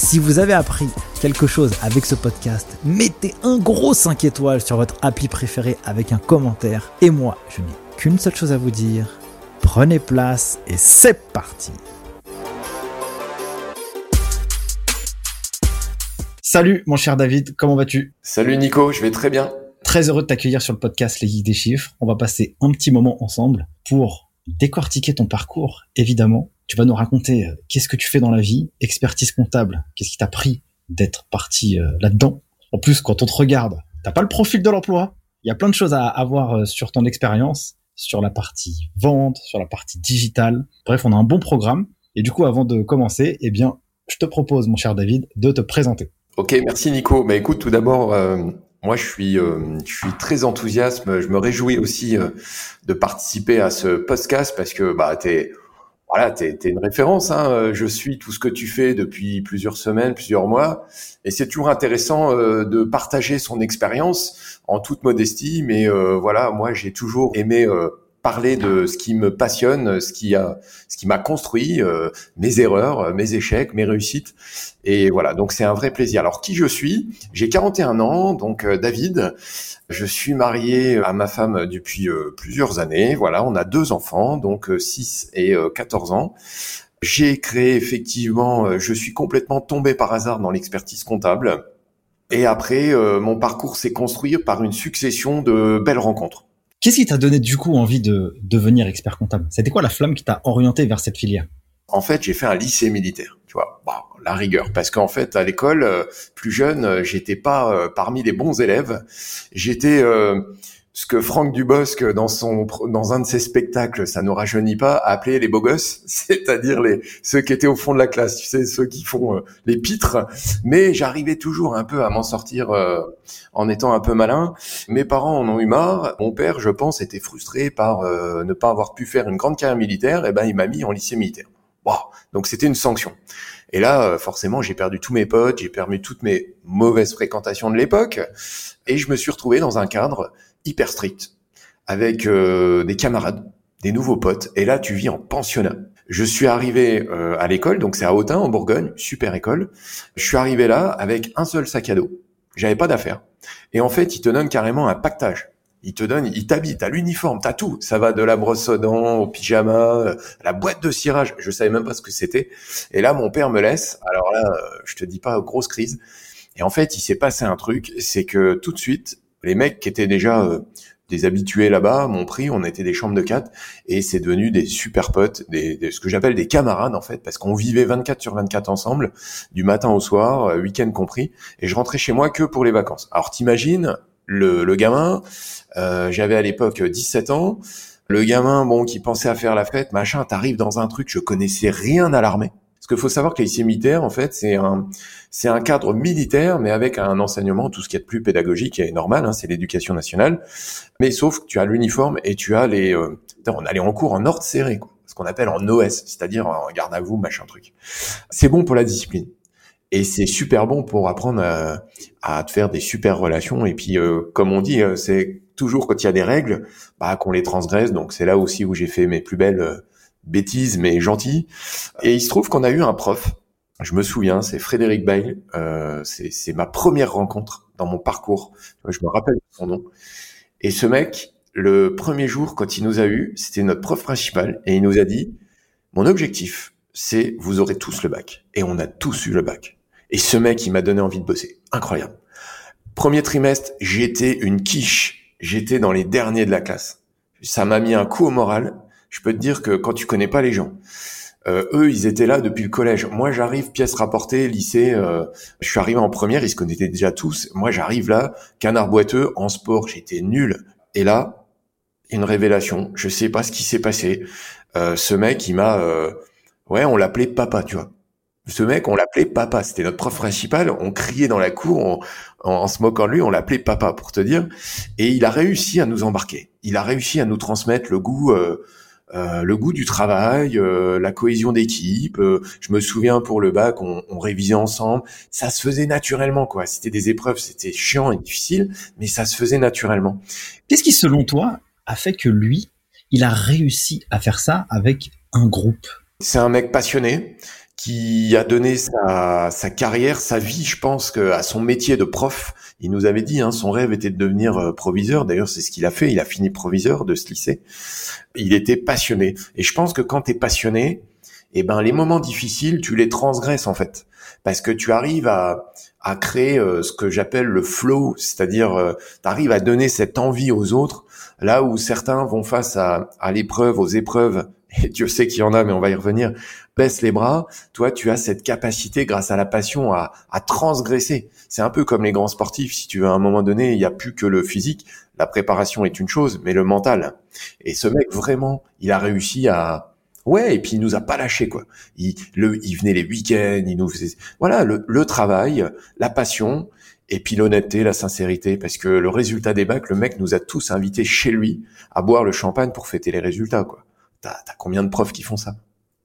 Si vous avez appris quelque chose avec ce podcast, mettez un gros 5 étoiles sur votre appli préféré avec un commentaire. Et moi, je n'ai qu'une seule chose à vous dire. Prenez place et c'est parti Salut mon cher David, comment vas-tu? Salut Nico, je vais très bien. Très heureux de t'accueillir sur le podcast Les Geeks des Chiffres. On va passer un petit moment ensemble pour décortiquer ton parcours, évidemment, tu vas nous raconter euh, qu'est-ce que tu fais dans la vie, expertise comptable, qu'est-ce qui t'a pris d'être parti euh, là-dedans. En plus, quand on te regarde, t'as pas le profil de l'emploi. Il y a plein de choses à avoir euh, sur ton expérience, sur la partie vente, sur la partie digitale. Bref, on a un bon programme. Et du coup, avant de commencer, eh bien, je te propose, mon cher David, de te présenter. Ok, merci Nico. Bah écoute, tout d'abord, moi je suis, je suis très enthousiaste. Je me réjouis aussi de participer à ce podcast parce que bah t'es voilà, tu es, une référence. Hein. Euh, je suis tout ce que tu fais depuis plusieurs semaines, plusieurs mois, et c'est toujours intéressant euh, de partager son expérience en toute modestie. Mais euh, voilà, moi j'ai toujours aimé parler de ce qui me passionne, ce qui a, ce qui m'a construit, euh, mes erreurs, mes échecs, mes réussites. Et voilà, donc c'est un vrai plaisir. Alors qui je suis? J'ai 41 ans, donc euh, David. Je suis marié à ma femme depuis euh, plusieurs années. Voilà, on a deux enfants, donc 6 et 14 ans. J'ai créé effectivement, je suis complètement tombé par hasard dans l'expertise comptable. Et après, mon parcours s'est construit par une succession de belles rencontres. Qu'est-ce qui t'a donné du coup envie de devenir expert comptable? C'était quoi la flamme qui t'a orienté vers cette filière? En fait, j'ai fait un lycée militaire, tu vois, bah, la rigueur, parce qu'en fait, à l'école, euh, plus jeune, euh, j'étais pas euh, parmi les bons élèves. J'étais ce que Franck Dubosc dans son dans un de ses spectacles, ça nous rajeunit pas, a appelé les beaux gosses, c'est-à-dire les ceux qui étaient au fond de la classe, tu sais, ceux qui font euh, les pitres. Mais j'arrivais toujours un peu à m'en sortir euh, en étant un peu malin. Mes parents en ont eu marre. Mon père, je pense, était frustré par euh, ne pas avoir pu faire une grande carrière militaire. Et ben, il m'a mis en lycée militaire. Wow. Donc c'était une sanction. Et là, forcément, j'ai perdu tous mes potes, j'ai perdu toutes mes mauvaises fréquentations de l'époque, et je me suis retrouvé dans un cadre hyper strict, avec euh, des camarades, des nouveaux potes, et là tu vis en pensionnat. Je suis arrivé euh, à l'école, donc c'est à Autun en Bourgogne, super école. Je suis arrivé là avec un seul sac à dos. J'avais pas d'affaires. Et en fait, ils te donnent carrément un pactage. Ils te donnent, ils t'habitent, t'as l'uniforme, t'as tout. Ça va de la brosse aux dents, au pyjama, la boîte de cirage. Je savais même pas ce que c'était. Et là, mon père me laisse. Alors là, je te dis pas, grosse crise. Et en fait, il s'est passé un truc, c'est que tout de suite, les mecs qui étaient déjà euh, des habitués là-bas m'ont pris, on était des chambres de quatre et c'est devenu des super potes, des, ce que j'appelle des camarades en fait, parce qu'on vivait 24 sur 24 ensemble, du matin au soir, euh, week-end compris, et je rentrais chez moi que pour les vacances. Alors t'imagines le, le gamin, euh, j'avais à l'époque 17 ans, le gamin bon qui pensait à faire la fête, machin, t'arrives dans un truc, je connaissais rien à l'armée. Parce qu'il faut savoir que les lycées militaires, en fait, c'est un, c'est un cadre militaire, mais avec un enseignement, tout ce qui est de plus pédagogique et normal, hein, c'est l'éducation nationale. Mais sauf que tu as l'uniforme et tu as les, euh, on allait en cours en ordre serré, quoi, ce qu'on appelle en OS, c'est-à-dire en garde à vous, machin truc. C'est bon pour la discipline. Et c'est super bon pour apprendre à, à, te faire des super relations. Et puis, euh, comme on dit, euh, c'est toujours quand il y a des règles, bah, qu'on les transgresse. Donc, c'est là aussi où j'ai fait mes plus belles bêtise mais gentil. Et il se trouve qu'on a eu un prof, je me souviens, c'est Frédéric Bail, euh, c'est ma première rencontre dans mon parcours, je me rappelle son nom. Et ce mec, le premier jour quand il nous a eu, c'était notre prof principal, et il nous a dit, mon objectif, c'est vous aurez tous le bac. Et on a tous eu le bac. Et ce mec, il m'a donné envie de bosser. Incroyable. Premier trimestre, j'étais une quiche. J'étais dans les derniers de la classe. Ça m'a mis un coup au moral je peux te dire que quand tu connais pas les gens, Euh, eux, ils étaient là depuis le collège. Moi, j'arrive pièce rapportée, lycée. Euh, je suis arrivé en première, ils se connaissaient déjà tous. Moi, j'arrive là, canard boiteux en sport, j'étais nul. Et là, une révélation. Je sais pas ce qui s'est passé. Euh, ce mec, il m'a, ouais, on l'appelait papa, tu vois. Ce mec, on l'appelait papa. C'était notre prof principal. On criait dans la cour, en, se moquant de lui, on l'appelait papa, pour te dire. Et il a réussi à nous embarquer. Il a réussi à nous transmettre le goût. Euh, le goût du travail, euh, la cohésion d'équipe. Euh, je me souviens pour le bac, on, on, révisait ensemble. Ça se faisait naturellement, quoi. C'était des épreuves, c'était chiant et difficile, mais ça se faisait naturellement. Qu'est-ce qui, selon toi, a fait que lui, il a réussi à faire ça avec un groupe? C'est un mec passionné qui a donné sa, sa, carrière, sa vie, je pense, que, à son métier de prof. Il nous avait dit, hein, son rêve était de devenir euh, proviseur. D'ailleurs, c'est ce qu'il a fait. Il a fini proviseur de ce lycée. Il était passionné. Et je pense que quand tu es passionné, eh ben les moments difficiles, tu les transgresses en fait, parce que tu arrives à, à créer euh, ce que j'appelle le flow, c'est-à-dire euh, tu arrives à donner cette envie aux autres, là où certains vont face à, à l'épreuve, aux épreuves et Dieu sait qu'il y en a, mais on va y revenir, baisse les bras, toi, tu as cette capacité, grâce à la passion, à, à transgresser. C'est un peu comme les grands sportifs, si tu veux, à un moment donné, il n'y a plus que le physique, la préparation est une chose, mais le mental. Et ce mec, vraiment, il a réussi à... Ouais, et puis il nous a pas lâché quoi. Il, le, il venait les week-ends, il nous faisait... Voilà, le, le travail, la passion, et puis l'honnêteté, la sincérité, parce que le résultat des bacs, le mec nous a tous invités chez lui à boire le champagne pour fêter les résultats, quoi. T'as as combien de profs qui font ça?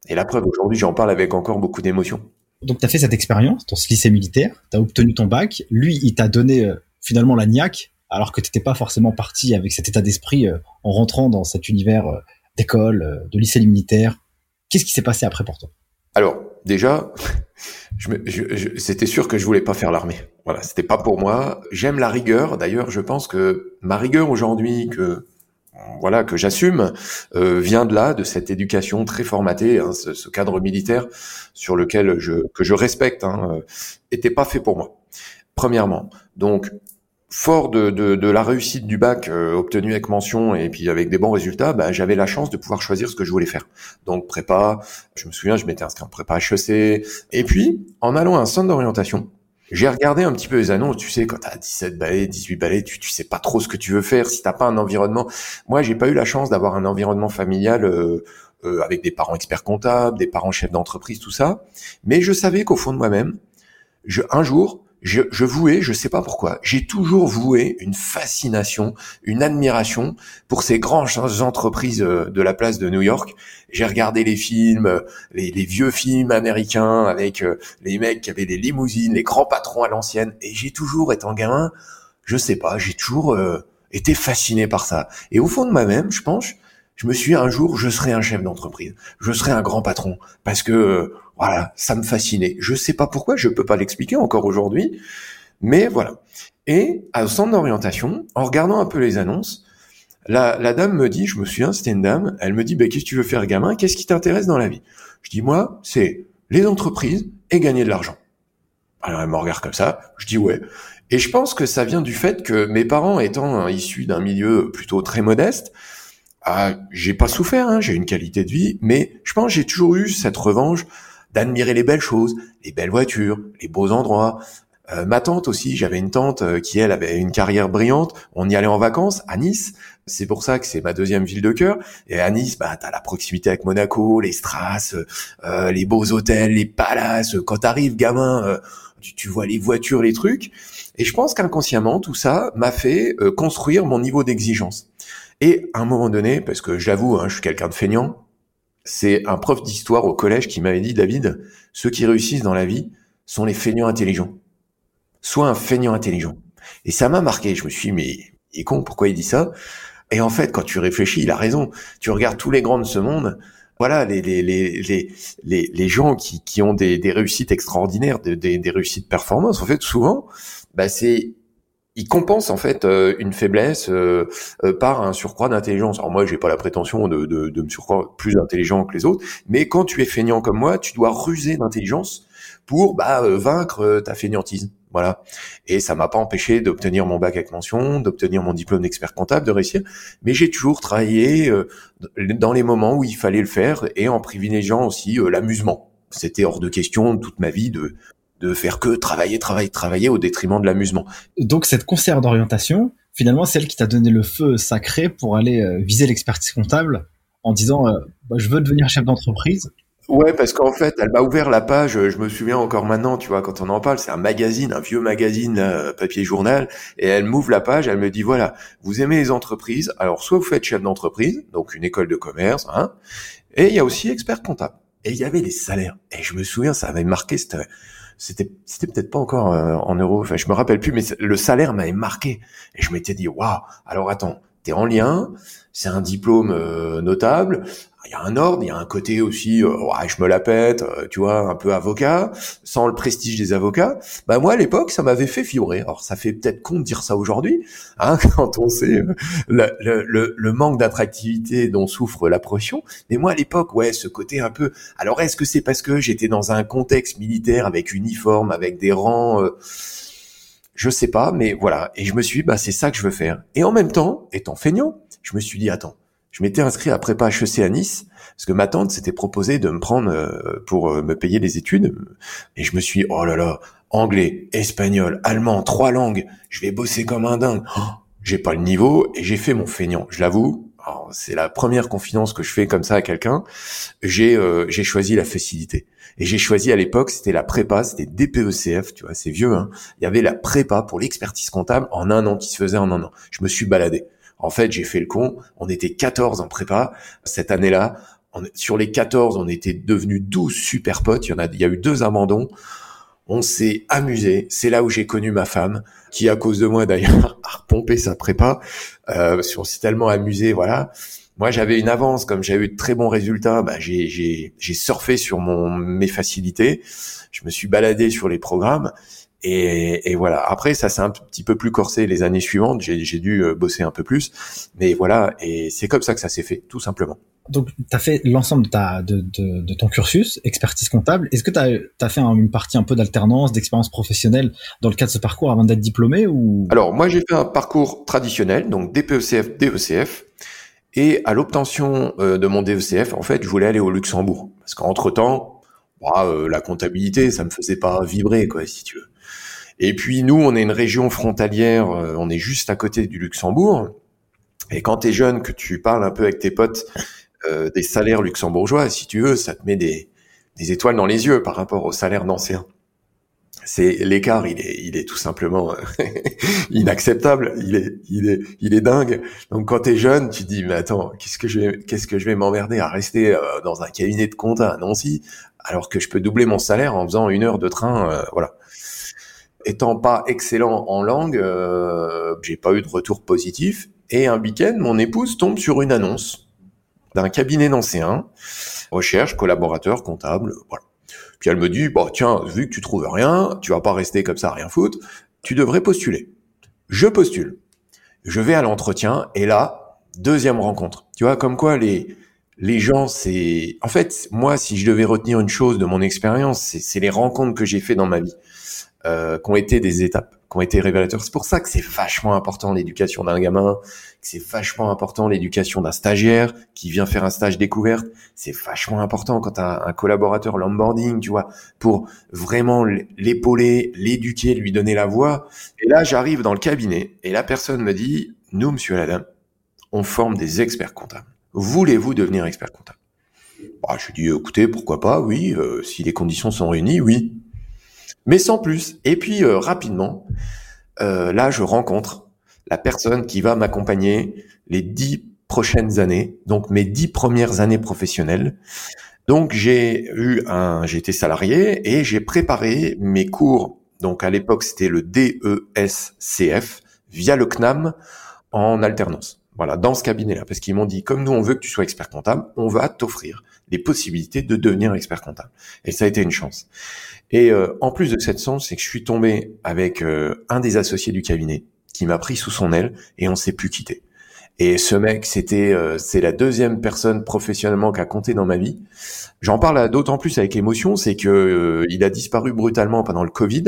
Et la preuve, aujourd'hui, j'en parle avec encore beaucoup d'émotion. Donc, tu as fait cette expérience dans ce lycée militaire, tu as obtenu ton bac. Lui, il t'a donné euh, finalement la niaque, alors que tu n'étais pas forcément parti avec cet état d'esprit euh, en rentrant dans cet univers euh, d'école, de lycée militaire. Qu'est-ce qui s'est passé après pour toi? Alors, déjà, je je, c'était sûr que je voulais pas faire l'armée. Voilà, c'était pas pour moi. J'aime la rigueur. D'ailleurs, je pense que ma rigueur aujourd'hui, que voilà que j'assume euh, vient de là de cette éducation très formatée hein, ce, ce, cadre militaire sur lequel je que je respecte hein, euh, était pas fait pour moi premièrement. Donc fort de, de, de la réussite du bac euh, obtenu avec mention et puis avec des bons résultats bah, j'avais la chance de pouvoir choisir ce que je voulais faire. Donc prépa je me souviens je m'étais inscrit en prépa HEC et puis en allant à un centre d'orientation j'ai regardé un petit peu les annonces, tu sais, quand t'as 17 balais, 18 balais, tu, tu sais pas trop ce que tu veux faire si t'as pas un environnement. Moi, j'ai pas eu la chance d'avoir un environnement familial euh, euh, avec des parents experts comptables, des parents chefs d'entreprise, tout ça. Mais je savais qu'au fond de moi-même, je, un jour, je, je vouais, je sais pas pourquoi, j'ai toujours voué une fascination, une admiration pour ces grandes entreprises euh, de la place de New York. J'ai regardé les films, euh, les, les, vieux films américains avec euh, les mecs qui avaient des limousines, les grands patrons à l'ancienne, et j'ai toujours, étant gamin, je sais pas, j'ai toujours été fasciné par ça. Et au fond de moi-même, je pense, je me suis dit, un jour, je serai un chef d'entreprise, je serai un grand patron, parce que voilà, ça me fascinait. Je sais pas pourquoi, je peux pas l'expliquer encore aujourd'hui, mais voilà. Et au centre d'orientation, en regardant un peu les annonces, la, dame me dit, je me souviens, c'était une dame, elle me dit, bah, qu'est-ce que tu veux faire gamin? Qu'est-ce qui t'intéresse dans la vie? Je dis, moi, c'est les entreprises et gagner de l'argent. Alors elle me regarde comme ça, je dis ouais. Et je pense que ça vient du fait que mes parents étant issus d'un milieu plutôt très modeste, ah, j'ai pas souffert, hein, j'ai une qualité de vie, mais je pense que j'ai toujours eu cette revanche d'admirer les belles choses, les belles voitures, les beaux endroits. Euh, ma tante aussi, j'avais une tante euh, qui elle avait une carrière brillante. On y allait en vacances à Nice. C'est pour ça que c'est ma deuxième ville de cœur. Et à Nice, bah t'as la proximité avec Monaco, les strass, euh, les beaux hôtels, les palaces. Quand t'arrives, gamin, tu, tu, vois les voitures, les trucs. Et je pense qu'inconsciemment, tout ça m'a fait construire mon niveau d'exigence. Et à un moment donné, parce que j'avoue, hein, je suis quelqu'un de feignant, c'est un prof d'histoire au collège qui m'avait dit, David, ceux qui réussissent dans la vie sont les feignants intelligents. Sois un feignant intelligent. Et ça m'a marqué. Je me suis dit, mais il est con, pourquoi il dit ça? Et en fait, quand tu réfléchis, il a raison. Tu regardes tous les grands de ce monde, voilà, les, les, les, les, les, gens qui, qui ont des, des réussites extraordinaires, des, des, réussites performances, en fait, souvent, bah, c'est il compense en fait euh, une faiblesse euh, euh, par un surcroît d'intelligence. Alors moi, j'ai pas la prétention de, de, de me surcroît plus intelligent que les autres, mais quand tu es feignant comme moi, tu dois ruser d'intelligence pour bah, vaincre ta feignantise. Voilà. Et ça m'a pas empêché d'obtenir mon bac avec mention, d'obtenir mon diplôme d'expert comptable, de réussir. Mais j'ai toujours travaillé euh, dans les moments où il fallait le faire et en privilégiant aussi euh, l'amusement. C'était hors de question toute ma vie de de faire que travailler, travailler, travailler au détriment de l'amusement. Donc cette concert d'orientation, finalement, c'est elle qui t'a donné le feu sacré pour aller euh, viser l'expertise comptable en disant bah, je veux devenir chef d'entreprise Ouais, parce qu'en fait, elle m'a ouvert la page, je me souviens encore maintenant, tu vois, quand on en parle, c'est un magazine, un vieux magazine, papier journal, et elle m'ouvre la page, elle me dit, voilà, vous aimez les entreprises, alors soit vous faites chef d'entreprise, donc une école de commerce, hein, et il y a aussi expert comptable. Et il y avait les salaires. Et je me souviens, ça avait marqué, c'était, c'était, c'était peut-être pas encore euh, en euros, enfin, je me rappelle plus, mais le salaire m'avait marqué. Et je m'étais dit, waouh, alors attends, t'es en lien, c'est un diplôme euh, notable, il y a un ordre, il y a un côté aussi, euh, ouais, je me la pète, euh, tu vois, un peu avocat, sans le prestige des avocats. Bah moi à l'époque, ça m'avait fait figurer. Alors ça fait peut-être con de dire ça aujourd'hui, hein, quand on sait euh, le, le, le, manque d'attractivité dont souffre la. Mais moi à l'époque, ouais, ce côté un peu. Alors est-ce que c'est parce que j'étais dans un contexte militaire avec uniforme, avec des rangs je sais pas, mais voilà. Et je me suis dit, bah, c'est ça que je veux faire. Et en même temps, étant feignant, je me suis dit, attends, je m'étais inscrit à prépa HEC à Nice parce que ma tante s'était proposée de me prendre euh, pour euh, me payer les études. Et je me suis oh là là anglais espagnol allemand trois langues je vais bosser comme un dingue. Oh, j'ai pas le niveau et j'ai fait mon feignant. Je l'avoue c'est la première confidence que je fais comme ça à quelqu'un. J'ai euh, j'ai choisi la facilité. Et j'ai choisi à l'époque c'était la prépa c'était DPECF tu vois c'est vieux hein. Il y avait la prépa pour l'expertise comptable en un an qui se faisait en un an. Je me suis baladé en fait, j'ai fait le con. On était 14 en prépa cette année-là. sur les 14, on était devenus 12 super potes. Il y en a, il y a eu deux abandons. On s'est amusé. C'est là où j'ai connu ma femme, qui à cause de moi d'ailleurs a repompé sa prépa. Euh, on s'est tellement amusé, voilà. Moi, j'avais une avance, comme j'avais eu de très bons résultats, bah, j'ai, surfé sur mon, mes facilités. Je me suis baladé sur les programmes et, et, voilà. Après, ça s'est un petit peu plus corsé les années suivantes. J'ai dû euh, bosser un peu plus, mais voilà. Et c'est comme ça que ça s'est fait, tout simplement. Donc, tu as fait l'ensemble de, ta, de, de, de, ton cursus, expertise comptable. Est-ce que tu as, as, fait une partie un peu d'alternance, d'expérience professionnelle dans le cadre de ce parcours avant d'être diplômé ou? Alors, moi, j'ai fait un parcours traditionnel, donc DPECF, DECF. Et à l'obtention euh, de mon DECF, en fait, je voulais aller au Luxembourg. Parce qu'entre-temps, bah, euh, la comptabilité, ça me faisait pas vibrer, quoi, si tu veux. Et puis nous, on est une région frontalière, euh, on est juste à côté du Luxembourg. Et quand tu es jeune, que tu parles un peu avec tes potes euh, des salaires luxembourgeois, si tu veux, ça te met des, des étoiles dans les yeux par rapport aux salaires d'anciens. C'est l'écart, il est, il est tout simplement euh, inacceptable. Il est, il est, il est dingue. Donc quand t'es jeune, tu te dis mais attends, qu'est-ce que je vais, qu'est-ce que je vais m'emmerder à rester dans un cabinet de compta à Nancy alors que je peux doubler mon salaire en faisant une heure de train, voilà étant pas excellent en langue, euh, j'ai pas eu de retour positif. Et un week-end, mon épouse tombe sur une annonce d'un cabinet d'anciens, recherche, collaborateur, comptable, voilà. Puis elle me dit, bon, tiens, vu que tu trouves rien, tu vas pas rester comme ça rien foutre, tu devrais postuler. Je postule. Je vais à l'entretien, et là, deuxième rencontre. Tu vois, comme quoi les, les gens, c'est, en fait, moi, si je devais retenir une chose de mon expérience, c'est les rencontres que j'ai fait dans ma vie euh, qui ont été des étapes, qui ont été révélateurs. C'est pour ça que c'est vachement important l'éducation d'un gamin, que c'est vachement important l'éducation d'un stagiaire qui vient faire un stage découverte. C'est vachement important quand as un collaborateur l'onboarding, tu vois, pour vraiment l'épauler, l'éduquer, lui donner la voix. Et là, j'arrive dans le cabinet et la personne me dit, nous, monsieur la dame, on forme des experts comptables. Voulez-vous devenir expert comptable? Bah, Je lui dis, écoutez, pourquoi pas, oui, euh, si les conditions sont réunies, oui mais sans plus. Et puis euh, rapidement, euh, là, je rencontre la personne qui va m'accompagner les dix prochaines années, donc mes dix premières années professionnelles. Donc j'ai eu un, j'ai été salarié et j'ai préparé mes cours. Donc à l'époque c'était le DESCF via le CNAM en alternance. Voilà, dans ce cabinet-là, parce qu'ils m'ont dit, comme nous on veut que tu sois expert comptable, on va t'offrir les possibilités de devenir expert comptable. Et ça a été une chance. Et euh, en plus de cette chance, c'est que je suis tombé avec euh, un des associés du cabinet qui m'a pris sous son aile et on s'est plus quitté. Et ce mec, c'était, euh, c'est la deuxième personne professionnellement qui a compté dans ma vie. J'en parle d'autant plus avec émotion, c'est que euh, il a disparu brutalement pendant le Covid,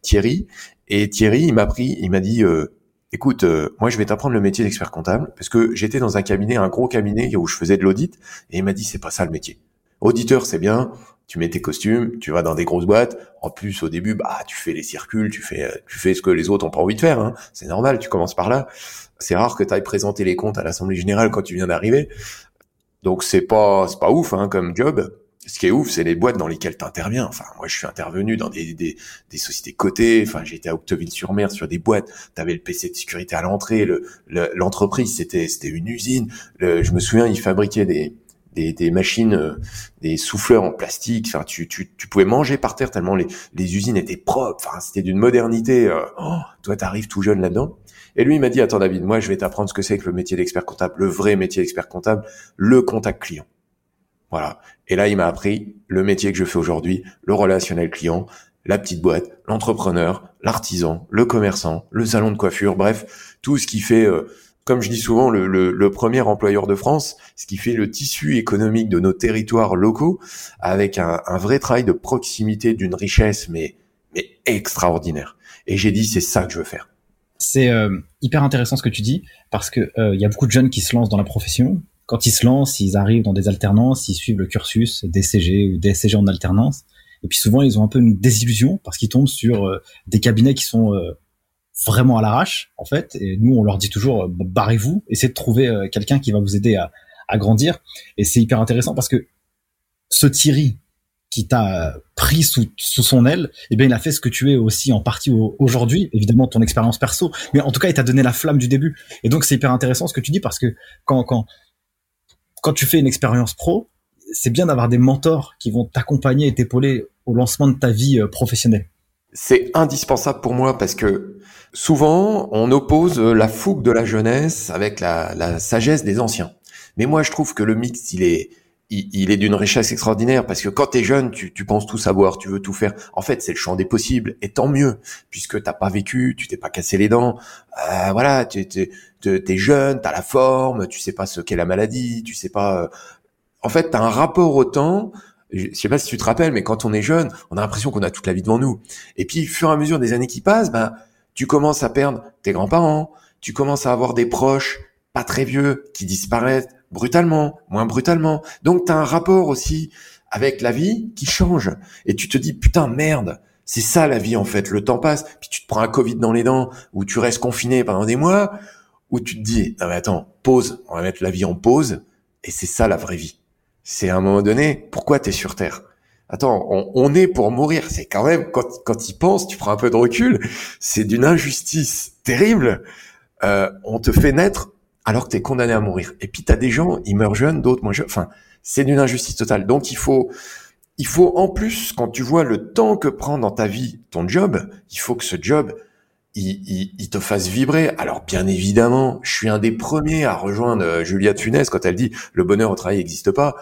Thierry. Et Thierry, il m'a pris, il m'a dit, euh, écoute, moi je vais t'apprendre le métier d'expert comptable parce que j'étais dans un cabinet, un gros cabinet où je faisais de l'audit, et il m'a dit c'est pas ça le métier. Auditeur, c'est bien, tu mets tes costumes, tu vas dans des grosses boîtes. En plus, au début, bah, tu fais les circules, tu fais, tu fais ce que les autres ont pas envie de faire. Hein. C'est normal, tu commences par là. C'est rare que tu ailles présenter les comptes à l'assemblée générale quand tu viens d'arriver. Donc c'est pas, c'est pas ouf hein, comme job. Ce qui est ouf, c'est les boîtes dans lesquelles tu interviens. Enfin, moi, je suis intervenu dans des, des, des sociétés cotées. Enfin, j'étais à Octeville-sur-Mer sur des boîtes. Tu avais le PC de sécurité à l'entrée. L'entreprise, le, c'était c'était une usine. Le, je me souviens, ils fabriquaient des, des, des machines, euh, des souffleurs en plastique. Enfin, tu, tu, tu pouvais manger par terre tellement les, les usines étaient propres. Enfin, c'était d'une modernité. Euh, oh, toi, t'arrives tout jeune là-dedans. Et lui, il m'a dit, attends David, moi, je vais t'apprendre ce que c'est que le métier d'expert comptable, le vrai métier d'expert comptable, le contact client. Voilà. Et là, il m'a appris le métier que je fais aujourd'hui, le relationnel client, la petite boîte, l'entrepreneur, l'artisan, le commerçant, le salon de coiffure, bref, tout ce qui fait euh, comme je dis souvent, le, le, premier employeur de France, ce qui fait le tissu économique de nos territoires locaux, avec un, un vrai travail de proximité d'une richesse, mais, mais extraordinaire. Et j'ai dit, c'est ça que je veux faire. C'est euh, hyper intéressant ce que tu dis, parce que euh, il y a beaucoup de jeunes qui se lancent dans la profession. Quand ils se lancent, ils arrivent dans des alternances, ils suivent le cursus DCG ou DSCG en alternance. Et puis souvent, ils ont un peu une désillusion parce qu'ils tombent sur euh, des cabinets qui sont vraiment à l'arrache, en fait. Et nous, on leur dit toujours, euh, barrez-vous, essayez de trouver euh, quelqu'un qui va vous aider à, grandir. Et c'est hyper intéressant parce que ce Thierry qui t'a pris sous, sous son aile, eh bien, il a fait ce que tu es aussi en partie aujourd'hui, évidemment ton expérience perso, mais en tout cas, il t'a donné la flamme du début. Et donc, c'est hyper intéressant ce que tu dis parce que quand, quand, quand tu fais une expérience pro, c'est bien d'avoir des mentors qui vont t'accompagner et t'épauler au lancement de ta vie euh, professionnelle. C'est indispensable pour moi parce que souvent on oppose la fougue de la jeunesse avec la, la sagesse des anciens. Mais moi je trouve que le mix il est il, est d'une richesse extraordinaire parce que quand t'es jeune, tu, tu penses tout savoir, tu veux tout faire. En fait, c'est le champ des possibles et tant mieux puisque t'as pas vécu, tu t'es pas cassé les dents. Euh, voilà, tu es, jeune, t'as la forme, tu sais pas ce qu'est la maladie, tu sais pas. Euh, en fait, t'as un rapport au temps je sais pas si tu te rappelles, mais quand on est jeune, on a l'impression qu'on a toute la vie devant nous. Et puis, au fur et à mesure des années qui passent, ben, tu commences à perdre tes grands-parents, tu commences à avoir des proches pas très vieux qui disparaissent brutalement, moins brutalement. Donc, tu as un rapport aussi avec la vie qui change. Et tu te dis, putain, merde, c'est ça la vie en fait. Le temps passe, puis tu te prends un Covid dans les dents, ou tu restes confiné pendant des mois, ou tu te dis, non mais attends, pause, on va mettre la vie en pause, et c'est ça la vraie vie c'est à un moment donné, pourquoi tu es sur Terre? Attends, on, est pour mourir. C'est quand même, quand, quand il pense, tu prends un peu de recul, c'est d'une injustice terrible. Euh, on te fait naître alors que tu es condamné à mourir. Et puis tu as des gens, ils meurent jeunes, d'autres moins jeunes. Enfin, c'est d'une injustice totale. Donc il faut, il faut en plus, quand tu vois le temps que prend dans ta vie ton job, il faut que ce job, il, te fasse vibrer. Alors bien évidemment, je suis un des premiers à rejoindre euh, Julia Funès quand elle dit le bonheur au travail n'existe pas.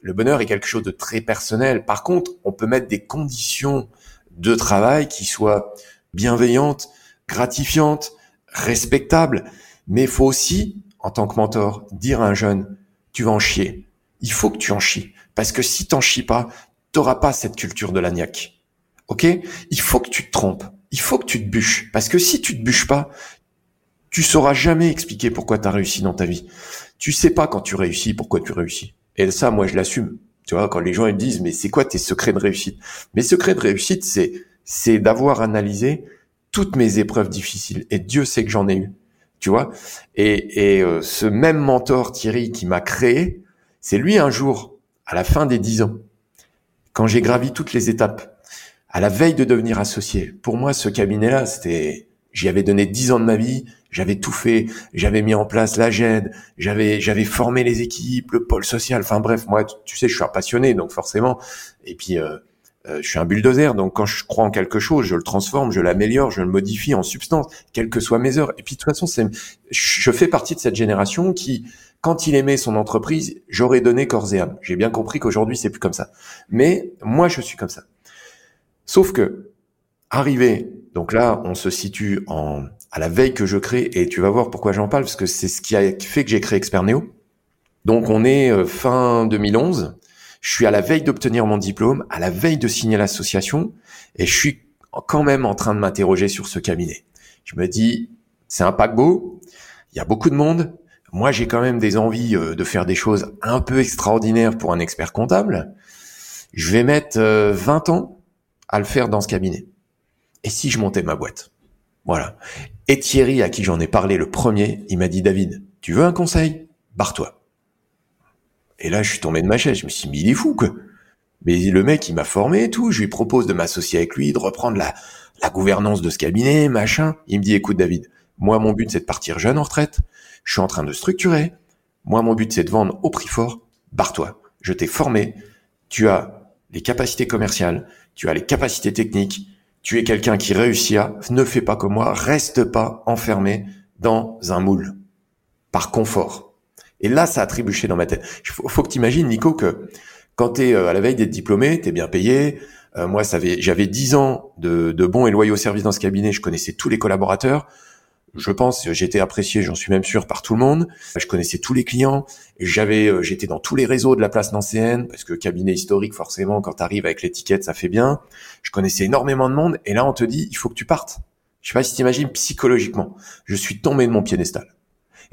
Le bonheur est quelque chose de très personnel. Par contre, on peut mettre des conditions de travail qui soient bienveillantes, gratifiantes, respectables. Mais il faut aussi, en tant que mentor, dire à un jeune, tu vas en chier. Il faut que tu en chies. Parce que si t'en chies pas, t'auras pas cette culture de l'agnac. Ok? Il faut que tu te trompes il faut que tu te bûches. Parce que si tu te bûches pas, tu sauras jamais expliquer pourquoi tu as réussi dans ta vie. Tu sais pas quand tu réussis pourquoi tu réussis. Et ça, moi, je l'assume. Tu vois, quand les gens ils me disent, mais c'est quoi tes secrets de réussite? Mes secrets de réussite, c'est c'est d'avoir analysé toutes mes épreuves difficiles. Et Dieu sait que j'en ai eu. Tu vois? Et, et euh, ce même mentor, Thierry, qui m'a créé, c'est lui un jour, à la fin des dix ans, quand j'ai gravi toutes les étapes à la veille de devenir associé. Pour moi, ce cabinet-là, c'était, j'y avais donné dix ans de ma vie, j'avais tout fait, j'avais mis en place la GED, j'avais, j'avais formé les équipes, le pôle social. Enfin bref, moi, tu sais, je suis un passionné, donc forcément. Et puis, euh, euh, je suis un bulldozer, donc quand je crois en quelque chose, je le transforme, je l'améliore, je le modifie en substance, quelles que soient mes heures. Et puis de toute façon, c'est, je fais partie de cette génération qui, quand il aimait son entreprise, j'aurais donné corps et âme. J'ai bien compris qu'aujourd'hui c'est plus comme ça. Mais moi, je suis comme ça. Sauf que Arrivé, donc là, on se situe en, à la veille que je crée, et tu vas voir pourquoi j'en parle, parce que c'est ce qui a fait que j'ai créé Experneo. Donc on est euh, fin 2011, je suis à la veille d'obtenir mon diplôme, à la veille de signer l'association, et je suis quand même en train de m'interroger sur ce cabinet. Je me dis, c'est un paquebot, il y a beaucoup de monde, moi j'ai quand même des envies euh, de faire des choses un peu extraordinaires pour un expert comptable. Je vais mettre 20 euh, ans à le faire dans ce cabinet. Et si je montais ma boîte? Voilà. Et Thierry, à qui j'en ai parlé le premier, il m'a dit, David, tu veux un conseil? Barre-toi. Et là, je suis tombé de ma chaise. Je me suis dit, mais il est fou, quoi. Mais le mec, il m'a formé et tout. Je lui propose de m'associer avec lui, de reprendre la, la gouvernance de ce cabinet, machin. Il me dit, écoute, David, moi, mon but, c'est de partir jeune en retraite. Je suis en train de structurer. Moi, mon but, c'est de vendre au prix fort. Barre-toi. Je t'ai formé. Tu as les capacités commerciales. Tu as les capacités techniques. Tu es quelqu'un qui réussit à, ne fais pas comme moi, reste pas enfermé dans un moule. Par confort. Et là, ça a trébuché dans ma tête. Faut, faut que tu imagines, Nico, que quand tu es euh, à la veille d'être diplômé, tu es bien payé. Euh, moi, j'avais 10 ans de, de bons et loyaux services dans ce cabinet. Je connaissais tous les collaborateurs je pense, j'étais apprécié, j'en suis même sûr, par tout le monde. Je connaissais tous les clients. J'avais, euh, j'étais dans tous les réseaux de la place nancéenne, parce que cabinet historique, forcément, quand tu arrives avec l'étiquette, ça fait bien. Je connaissais énormément de monde, et là, on te dit, il faut que tu partes. Je sais pas si t'imagines psychologiquement. Je suis tombé de mon piédestal.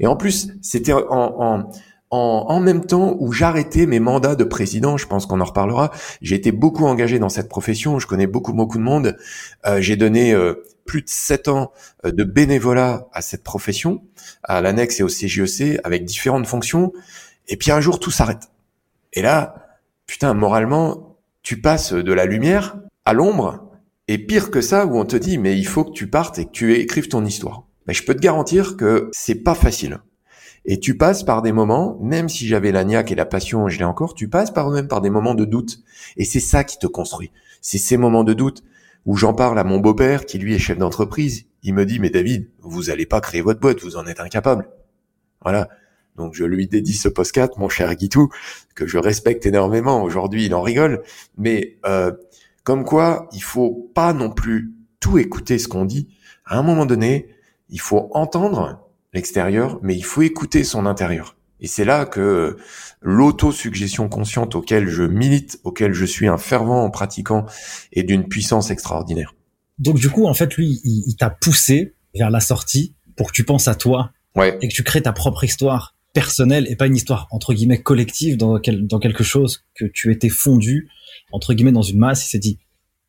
Et en plus, c'était en, en, en, même temps où j'arrêtais mes mandats de président, je pense qu'on en reparlera, j'ai été beaucoup engagé dans cette profession, je connais beaucoup beaucoup de monde, euh, j'ai donné euh, plus de sept ans euh, de bénévolat à cette profession, à l'annexe et au CJEC, e avec différentes fonctions, et puis un jour tout s'arrête. Et là, putain, moralement, tu passes de la lumière à l'ombre, et pire que ça, où on te dit, mais il faut que tu partes et que tu écrives ton histoire. Mais je peux te garantir que c'est pas facile. Et tu passes par des moments, même si j'avais la et la passion, je l'ai encore, tu passes par même par des moments de doute. Et c'est ça qui te construit. C'est ces moments de doute où j'en parle à mon beau-père, qui lui est chef d'entreprise. Il me dit, mais David, vous allez pas créer votre boîte, vous en êtes incapable. Voilà. Donc je lui dédie ce post mon cher Guitou, que je respecte énormément. Aujourd'hui, il en rigole. Mais euh, comme quoi, il faut pas non plus tout écouter ce qu'on dit. À un moment donné, il faut entendre l'extérieur, mais il faut écouter son intérieur. Et c'est là que l'autosuggestion consciente auquel je milite, auquel je suis un fervent pratiquant, est d'une puissance extraordinaire. Donc du coup, en fait, lui, il, t'a poussé vers la sortie pour que tu penses à toi ouais. et que tu crées ta propre histoire personnelle et pas une histoire entre guillemets collective dans, dans quelque chose que tu étais fondu entre guillemets dans une masse. Il s'est dit,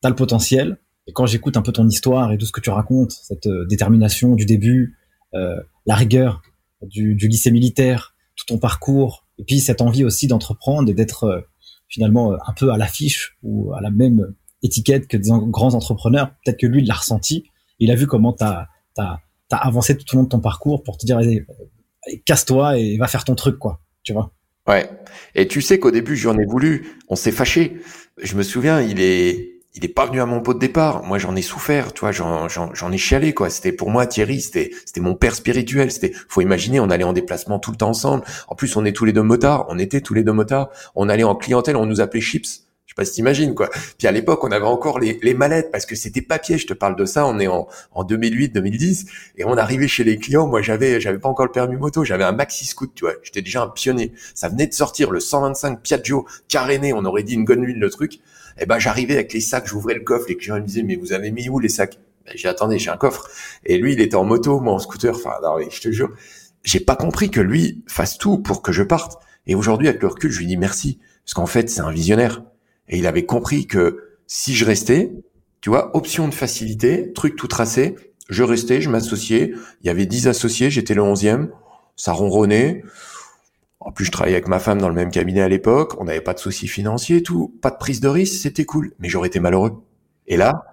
t'as le potentiel. Et quand j'écoute un peu ton histoire et tout ce que tu racontes, cette euh, détermination du début, euh, la rigueur du, du, lycée militaire, tout ton parcours, et puis cette envie aussi d'entreprendre et d'être euh, finalement euh, un peu à l'affiche ou à la même étiquette que des grands entrepreneurs. Peut-être que lui, il l'a ressenti. Il a vu comment tu as, as, avancé tout au long de ton parcours pour te dire, casse-toi et va faire ton truc, quoi. Tu vois Ouais. Et tu sais qu'au début, j'en ai voulu. On s'est fâché. Je me souviens, il est, il est pas venu à mon pot de départ. Moi, j'en ai souffert, tu vois, j'en ai chialé, quoi. C'était pour moi Thierry, c'était c'était mon père spirituel. C'était, faut imaginer, on allait en déplacement tout le temps ensemble. En plus, on est tous les deux motards. On était tous les deux motards. On allait en clientèle, on nous appelait chips. Je sais pas si t'imagines, quoi. Puis à l'époque, on avait encore les, les mallettes parce que c'était papier. Je te parle de ça. On est en, en 2008, 2010, et on arrivait chez les clients. Moi, j'avais j'avais pas encore le permis moto. J'avais un maxi scoot, tu vois. J'étais déjà un pionnier. Ça venait de sortir le 125 Piaggio caréné. On aurait dit une gonne le truc eh ben j'arrivais avec les sacs, j'ouvrais le coffre, les clients me disaient mais vous avez mis où les sacs? Ben, J'ai attendu, j'ai un coffre. Et lui, il était en moto, moi en scooter. Enfin, non, je te jure, j'ai pas compris que lui fasse tout pour que je parte. Et aujourd'hui, avec le recul, je lui dis merci, parce qu'en fait, c'est un visionnaire. Et il avait compris que si je restais, tu vois, option de facilité, truc tout tracé, je restais, je m'associais. Il y avait dix associés, j'étais le onzième. Ça ronronnait. En plus, je travaillais avec ma femme dans le même cabinet à l'époque, on n'avait pas de soucis financiers tout, pas de prise de risque, c'était cool, mais j'aurais été malheureux. Et là,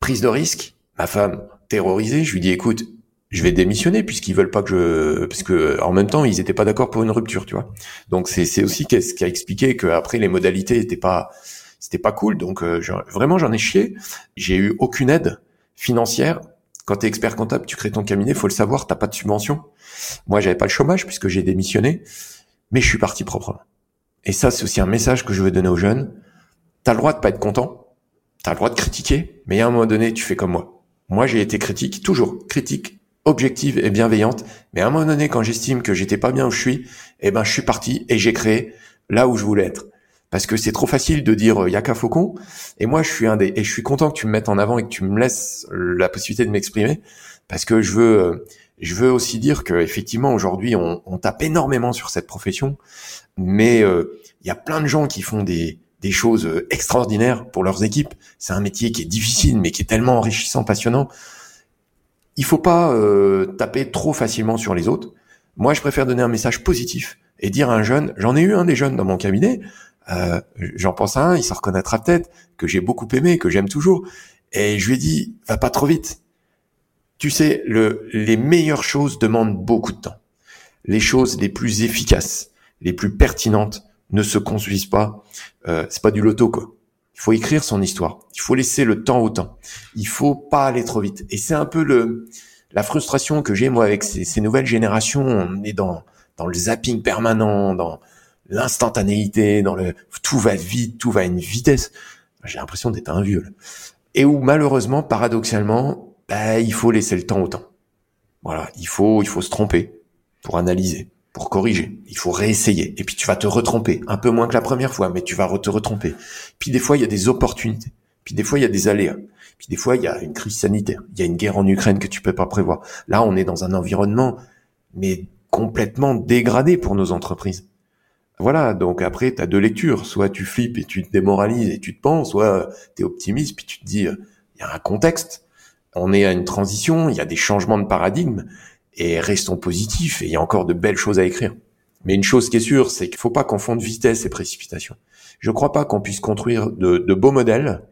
prise de risque, ma femme terrorisée, je lui dis écoute, je vais démissionner puisqu'ils veulent pas que je, parce que en même temps ils étaient pas d'accord pour une rupture, tu vois. Donc c'est c'est aussi ce qui a expliqué qu'après les modalités étaient pas c'était pas cool. Donc euh, vraiment j'en ai chié. J'ai eu aucune aide financière. Quand tu es expert comptable, tu crées ton cabinet, faut le savoir, t'as pas de subvention. Moi, j'avais pas le chômage puisque j'ai démissionné, mais je suis parti proprement. Et ça, c'est aussi un message que je veux donner aux jeunes. T'as le droit de pas être content. T'as le droit de critiquer, mais à un moment donné, tu fais comme moi. Moi, j'ai été critique, toujours critique, objective et bienveillante. Mais à un moment donné, quand j'estime que j'étais pas bien où je suis, eh ben, je suis parti et j'ai créé là où je voulais être. Parce que c'est trop facile de dire euh, Yaka Faucon. Et moi, je suis un des, et je suis content que tu me mettes en avant et que tu me laisses la possibilité de m'exprimer. Parce que je veux, euh, je veux aussi dire que effectivement aujourd'hui on, on, tape énormément sur cette profession, mais euh, il y a plein de gens qui font des, des choses extraordinaires pour leurs équipes. C'est un métier qui est difficile, mais qui est tellement enrichissant, passionnant. Il faut pas euh, taper trop facilement sur les autres. Moi, je préfère donner un message positif et dire à un jeune, j'en ai eu un des jeunes dans mon cabinet, euh, j'en pense à un, il se reconnaîtra peut-être, que j'ai beaucoup aimé, que j'aime toujours, et je lui ai dit, va pas trop vite. Tu sais, le, les meilleures choses demandent beaucoup de temps. Les choses les plus efficaces, les plus pertinentes, ne se construisent pas. Euh, c'est pas du loto quoi. Il faut écrire son histoire. Il faut laisser le temps au temps. Il faut pas aller trop vite. Et c'est un peu le la frustration que j'ai moi avec ces, ces, nouvelles générations. On est dans dans le zapping permanent, dans l'instantanéité, dans le tout va vite, tout va à une vitesse. J'ai l'impression d'être un vieux. Et où malheureusement, paradoxalement, bah, il faut laisser le temps au temps. Voilà, il faut il faut se tromper pour analyser pour corriger. Il faut réessayer. Et puis tu vas te retromper. Un peu moins que la première fois, mais tu vas te retromper. Puis des fois, il y a des opportunités. Puis des fois, il y a des aléas. Puis des fois, il y a une crise sanitaire. Il y a une guerre en Ukraine que tu peux pas prévoir. Là, on est dans un environnement, mais complètement dégradé pour nos entreprises. Voilà, donc après, tu as deux lectures. Soit tu flippes et tu te démoralises et tu te penses, soit tu es optimiste, puis tu te dis, euh, il y a un contexte. On est à une transition, il y a des changements de paradigme et restons positifs et il y a encore de belles choses à écrire. Mais une chose qui est sûre, c'est qu'il faut pas confondre vitesse et précipitation. Je ne crois pas qu'on puisse construire de, de, beaux modèles,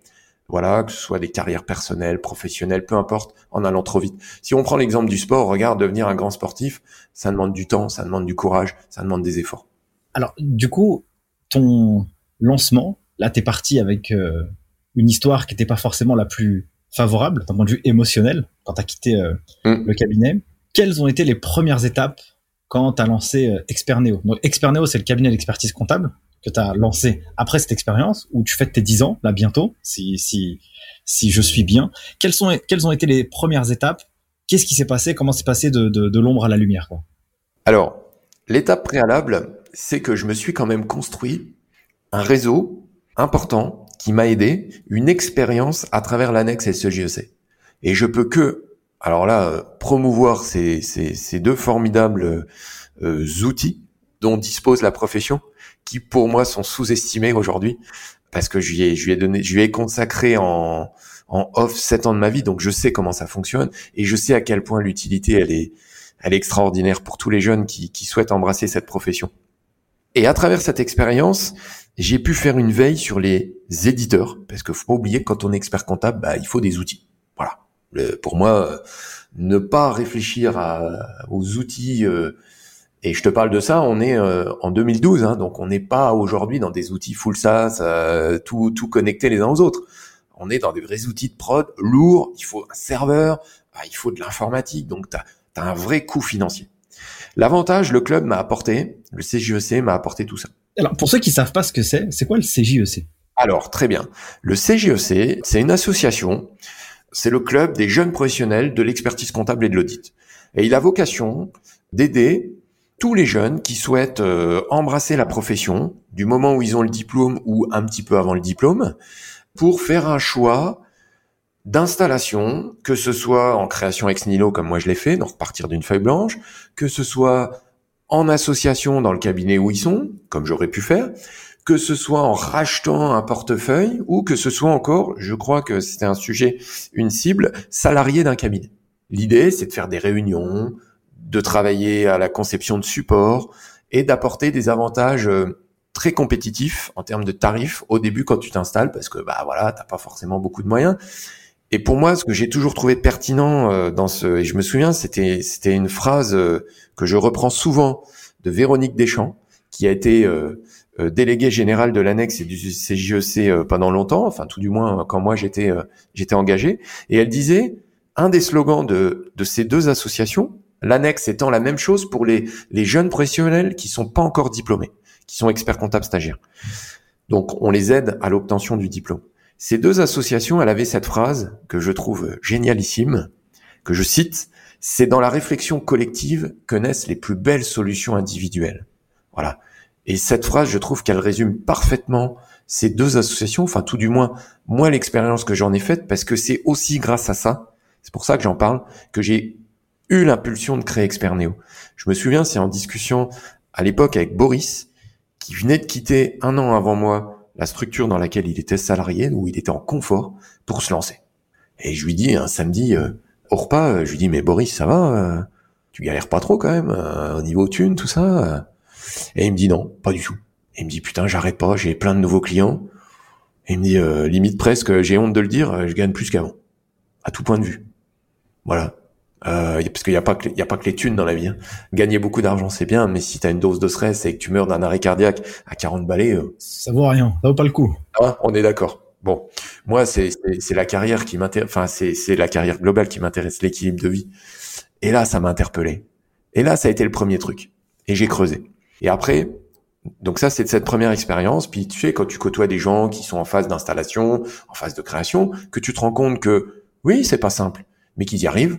voilà, que ce soit des carrières personnelles, professionnelles, peu importe, en allant trop vite. Si on prend l'exemple du sport, regarde, devenir un grand sportif, ça demande du temps, ça demande du courage, ça demande des efforts. Alors, du coup, ton lancement, là, tu es parti avec euh, une histoire qui n'était pas forcément la plus favorable d'un point de vue émotionnel quand tu as quitté euh, mm. le cabinet. Quelles ont été les premières étapes quand tu as lancé euh, Experneo? Donc Experneo, c'est le cabinet d'expertise comptable que tu as lancé après cette expérience où tu fêtes tes 10 ans là bientôt si si si je suis bien. Quelles sont quelles ont été les premières étapes? Qu'est-ce qui s'est passé? Comment s'est passé de, de, de l'ombre à la lumière quoi? Alors, l'étape préalable, c'est que je me suis quand même construit un réseau important qui m'a aidé, une expérience à travers l'annexe SEGEC. Et je peux que alors là, euh, promouvoir ces, ces, deux formidables euh, outils dont dispose la profession, qui pour moi sont sous-estimés aujourd'hui, parce que je lui ai, je lui ai donné, je lui ai consacré en, en off sept ans de ma vie, donc je sais comment ça fonctionne et je sais à quel point l'utilité elle est, elle est extraordinaire pour tous les jeunes qui, qui souhaitent embrasser cette profession. Et à travers cette expérience, j'ai pu faire une veille sur les éditeurs, parce que faut pas oublier que quand on est expert comptable, bah, il faut des outils. Voilà pour moi, ne pas réfléchir aux outils, euh, et je te parle de ça, on est euh, en 2012, hein, donc on n'est pas aujourd'hui dans des outils full SaaS, euh, tout, tout connecté les uns aux autres. On est dans des vrais outils de prod lourds, il faut un serveur, bah, il faut de l'informatique, donc tu as, un vrai coût financier. L'avantage, le club m'a apporté, le CJEC m'a apporté tout ça. Alors, pour ceux qui savent pas ce que c'est, c'est quoi le CJEC Alors, très bien. Le CJEC, c'est une association c'est le club des jeunes professionnels de l'expertise comptable et de l'audit. Et il a vocation d'aider tous les jeunes qui souhaitent euh, embrasser la profession du moment où ils ont le diplôme ou un petit peu avant le diplôme pour faire un choix d'installation, que ce soit en création ex nihilo comme moi je l'ai fait, donc repartir d'une feuille blanche, que ce soit en association dans le cabinet où ils sont, comme j'aurais pu faire, que ce soit en rachetant un portefeuille ou que ce soit encore, je crois que c'était un sujet, une cible, salarié d'un cabinet. L'idée, c'est de faire des réunions, de travailler à la conception de support et d'apporter des avantages euh, très compétitifs en termes de tarifs au début quand tu t'installes parce que bah voilà, t'as pas forcément beaucoup de moyens. Et pour moi, ce que j'ai toujours trouvé pertinent euh, dans ce, et je me souviens, c'était c'était une phrase euh, que je reprends souvent de Véronique Deschamps, qui a été euh, délégué général de l'annexe et du CJEC e pendant longtemps, enfin tout du moins quand moi j'étais j'étais engagé, et elle disait un des slogans de, de ces deux associations, l'annexe étant la même chose pour les, les jeunes professionnels qui sont pas encore diplômés, qui sont experts comptables stagiaires. Donc on les aide à l'obtention du diplôme. Ces deux associations, elles avaient cette phrase que je trouve génialissime, que je cite, c'est dans la réflexion collective que naissent les plus belles solutions individuelles. Voilà. Et cette phrase, je trouve qu'elle résume parfaitement ces deux associations, enfin tout du moins moi l'expérience que j'en ai faite, parce que c'est aussi grâce à ça, c'est pour ça que j'en parle, que j'ai eu l'impulsion de créer Experneo. Je me souviens, c'est en discussion à l'époque avec Boris, qui venait de quitter un an avant moi la structure dans laquelle il était salarié, où il était en confort, pour se lancer. Et je lui dis un samedi, euh, au repas, euh, je lui dis mais Boris, ça va euh, Tu galères pas trop quand même au niveau thune, tout ça Et il me dit non, pas du tout. Et il me dit putain, j'arrête pas, j'ai plein de nouveaux clients. Et il me dit limite presque, j'ai honte de le dire, je gagne plus qu'avant, à tout point de vue. Voilà. Euh, parce qu'il n'y a pas que, y a pas que les thunes dans la vie. Hein. Gagner beaucoup d'argent, c'est bien, mais si tu as une dose de stress et que tu meurs d'un arrêt cardiaque à 40 balais, euh... ça vaut rien, ça vaut pas le coup. Ah, on est d'accord. Bon, moi, c'est la carrière qui m'intéresse, enfin, c'est la carrière globale qui m'intéresse, l'équilibre de vie. Et là, ça m'a interpellé. Et là, ça a été le premier truc. Et j'ai creusé. Et après, donc ça, c'est cette première expérience. Puis tu sais, quand tu côtoies des gens qui sont en phase d'installation, en phase de création, que tu te rends compte que oui, c'est pas simple, mais qu'ils y arrivent,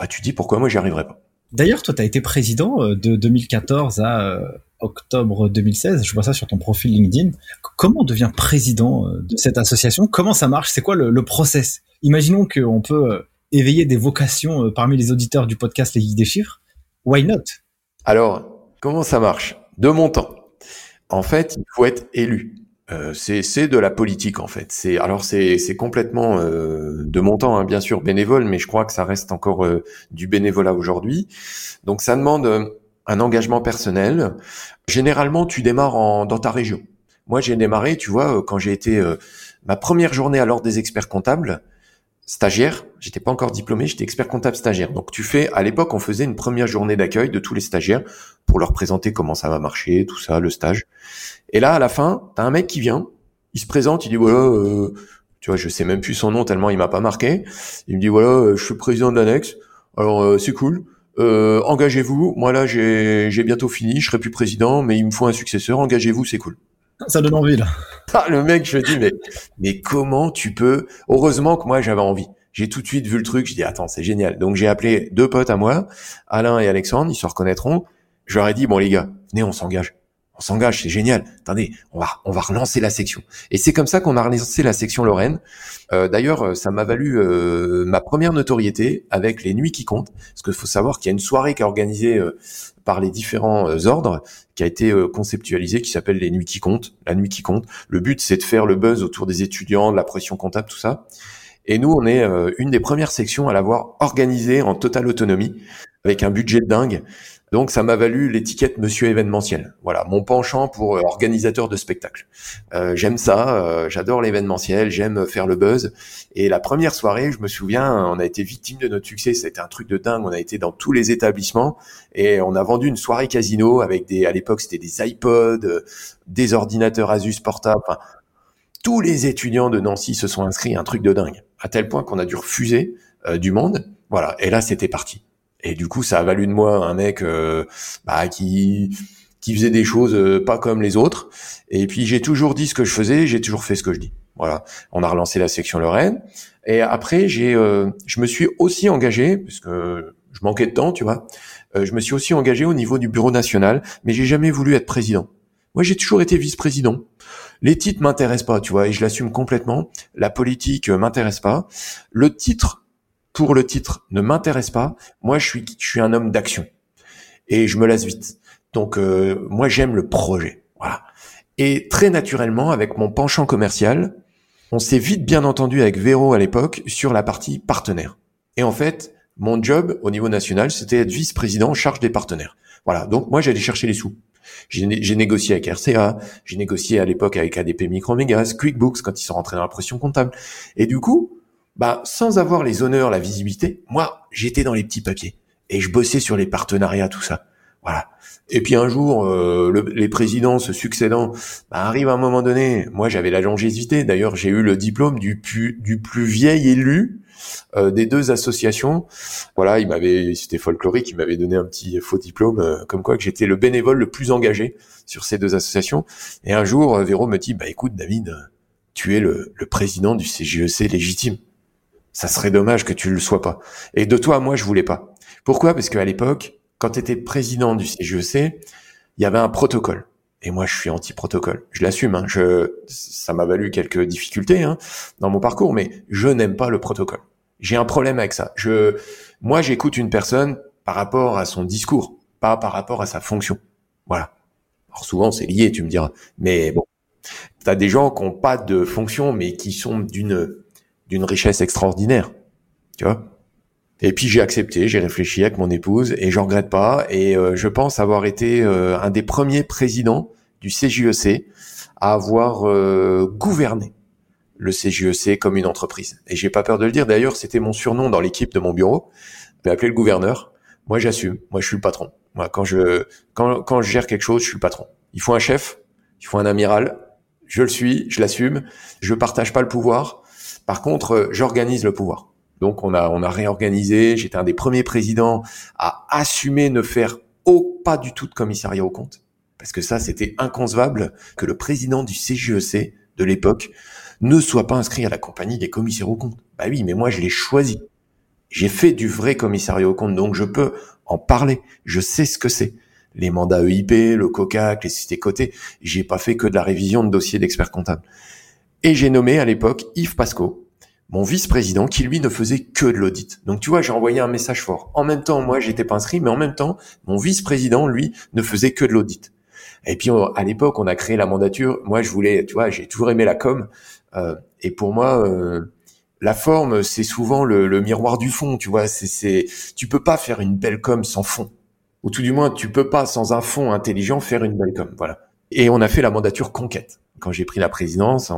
bah, tu dis pourquoi moi j'y arriverai pas. D'ailleurs, toi, tu as été président euh, de 2014 à euh, octobre 2016. Je vois ça sur ton profil LinkedIn. Comment on devient président euh, de cette association? Comment ça marche? C'est quoi le, le, process? Imaginons qu'on peut éveiller des vocations parmi les auditeurs du podcast Les Geeks des Chiffres. Why not? Alors, comment ça marche? De mon temps. En fait, il faut être élu. Euh, c'est de la politique en fait. C'est alors c'est complètement euh, de mon temps hein, bien sûr bénévole, mais je crois que ça reste encore euh, du bénévolat aujourd'hui. Donc ça demande un engagement personnel. Généralement, tu démarres en, dans ta région. Moi, j'ai démarré, tu vois, quand j'ai été ma première journée à l'ordre des experts comptables stagiaire. J'étais pas encore diplômé, j'étais expert comptable stagiaire. Donc tu fais, à l'époque, on faisait une première journée d'accueil de tous les stagiaires pour leur présenter comment ça va marcher, tout ça, le stage. Et là, à la fin, t'as un mec qui vient, il se présente, il dit voilà, euh, tu vois, je sais même plus son nom tellement il m'a pas marqué. Il me dit voilà, euh, je suis président de l'annexe. Alors euh, c'est cool. engagez-vous. Moi là, j'ai bientôt fini, je serai plus président, mais il me faut un successeur. Engagez-vous, c'est cool. Ça donne envie là. Ah, le mec, je dis mais mais comment tu peux? Heureusement que moi j'avais envie. J'ai tout de suite vu le truc. Je dis attends, c'est génial. Donc j'ai appelé deux potes à moi, Alain et Alexandre. Ils se reconnaîtront. Je leur ai dit bon les gars, venez, on s'engage on s'engage, c'est génial. Attendez, on va, on va relancer la section. Et c'est comme ça qu'on a relancé la section Lorraine. Euh, d'ailleurs, euh, ça m'a valu euh, ma première notoriété avec les Nuits qui comptent, parce qu'il faut savoir qu'il y a une soirée qui est organisée par les différents ordres, qui a été conceptualisée, qui s'appelle les Nuits qui comptent, la Nuit qui compte. Le but, c'est de faire le buzz autour des étudiants, de la pression comptable, tout ça. Et nous, on est une des premières sections à l'avoir organisée en totale autonomie, avec un budget de dingue. Donc ça m'a valu l'étiquette Monsieur événementiel. Voilà, mon penchant pour euh, organisateur de spectacle. Euh, j'aime ça, euh, j'adore l'événementiel, j'aime faire le buzz. Et la première soirée, je me souviens, on a été victime de notre succès. C'était un truc de dingue. On a été dans tous les établissements et on a vendu une soirée casino avec des, à l'époque c'était des iPods, des ordinateurs Asus portables. Enfin, tous les étudiants de Nancy se sont inscrits, un truc de dingue, à tel point qu'on a dû refuser du monde. Voilà, et là c'était parti. Et du coup, ça a valu de moi un mec euh, bah, qui qui faisait des choses euh, pas comme les autres. Et puis j'ai toujours dit ce que je faisais, j'ai toujours fait ce que je dis. Voilà. On a relancé la section Lorraine. Et après, j'ai, euh, je me suis aussi engagé, parce que je manquais de temps, tu vois. je me suis aussi engagé au niveau du bureau national, mais j'ai jamais voulu être président. Moi, j'ai toujours été vice-président. Les titres m'intéressent pas, tu vois, et je l'assume complètement. La politique m'intéresse pas. Le titre pour le titre ne m'intéresse pas. Moi, je suis, je suis un homme d'action et je me lasse vite. Donc, euh, moi, j'aime le projet. Voilà. Et très naturellement, avec mon penchant commercial, on s'est vite bien entendu avec Véro à l'époque sur la partie partenaire. Et en fait, mon job au niveau national, c'était être vice-président en charge des partenaires. Voilà. Donc, moi, j'allais chercher les sous. J'ai négocié avec RCA, j'ai négocié à l'époque avec ADP Micromégas, QuickBooks quand ils sont rentrés dans la pression comptable. Et du coup, bah, sans avoir les honneurs, la visibilité, moi, j'étais dans les petits papiers et je bossais sur les partenariats, tout ça. Voilà. Et puis un jour, euh, les présidents se succédant, bah, arrive à un moment donné. Moi, j'avais la longévité. D'ailleurs, j'ai eu le diplôme du plus, vieil élu euh, des deux associations. Voilà, il m'avait, c'était folklorique, il m'avait donné un petit faux diplôme, euh, comme quoi que j'étais le bénévole le plus engagé sur ces deux associations. Et un jour, Véro me dit, bah écoute, David, tu es le, le président du CGEC légitime. Ça serait dommage que tu le sois pas. Et de toi, moi, je voulais pas. Pourquoi? Parce qu'à l'époque, quand tu étais président du CGEC, il y avait un protocole. Et moi, je suis anti-protocole. Je l'assume. Hein. Je, ça m'a valu quelques difficultés hein, dans mon parcours, mais je n'aime pas le protocole. J'ai un problème avec ça. Je, moi, j'écoute une personne par rapport à son discours, pas par rapport à sa fonction. Voilà. Alors souvent, c'est lié, tu me diras. Mais bon, t'as des gens qui n'ont pas de fonction, mais qui sont d'une d'une richesse extraordinaire. Tu vois et puis j'ai accepté, j'ai réfléchi avec mon épouse et je regrette pas. Et euh, je pense avoir été euh, un des premiers présidents du CJEC e à avoir euh, gouverné le CJEC e comme une entreprise. Et j'ai pas peur de le dire. D'ailleurs, c'était mon surnom dans l'équipe de mon bureau. Je appelé le gouverneur. Moi, j'assume. Moi, je suis le patron. Moi, quand je quand quand je gère quelque chose, je suis le patron. Il faut un chef, il faut un amiral. Je le suis, je l'assume. Je partage pas le pouvoir. Par contre, j'organise le pouvoir. Donc on a on a réorganisé. J'étais un des premiers présidents à assumer ne faire au pas du tout de commissariat au compte, parce que ça c'était inconcevable que le président du CGEC e de l'époque ne soit pas inscrit à la compagnie des commissaires au compte. Bah oui, mais moi je l'ai choisi. J'ai fait du vrai commissariat au compte, donc je peux en parler. Je sais ce que c'est. Les mandats EIP, le COCAC, les sociétés cotées. J'ai pas fait que de la révision de dossiers d'experts comptables. Et j'ai nommé à l'époque Yves Pasco, mon vice-président qui lui ne faisait que de l'audit. Donc tu vois, j'ai envoyé un message fort. En même temps, moi, j'étais pas inscrit, mais en même temps, mon vice-président, lui, ne faisait que de l'audit. Et puis à l'époque, on a créé la mandature. Moi, je voulais, tu vois, j'ai toujours aimé la com. Euh, et pour moi, euh, la forme, c'est souvent le, miroir du fond. Tu vois, c'est, c'est, tu peux pas faire une belle com sans fond. Ou tout du moins, tu peux pas sans un fond intelligent faire une belle com. Voilà. Et on a fait la mandature conquête quand j'ai pris la présidence,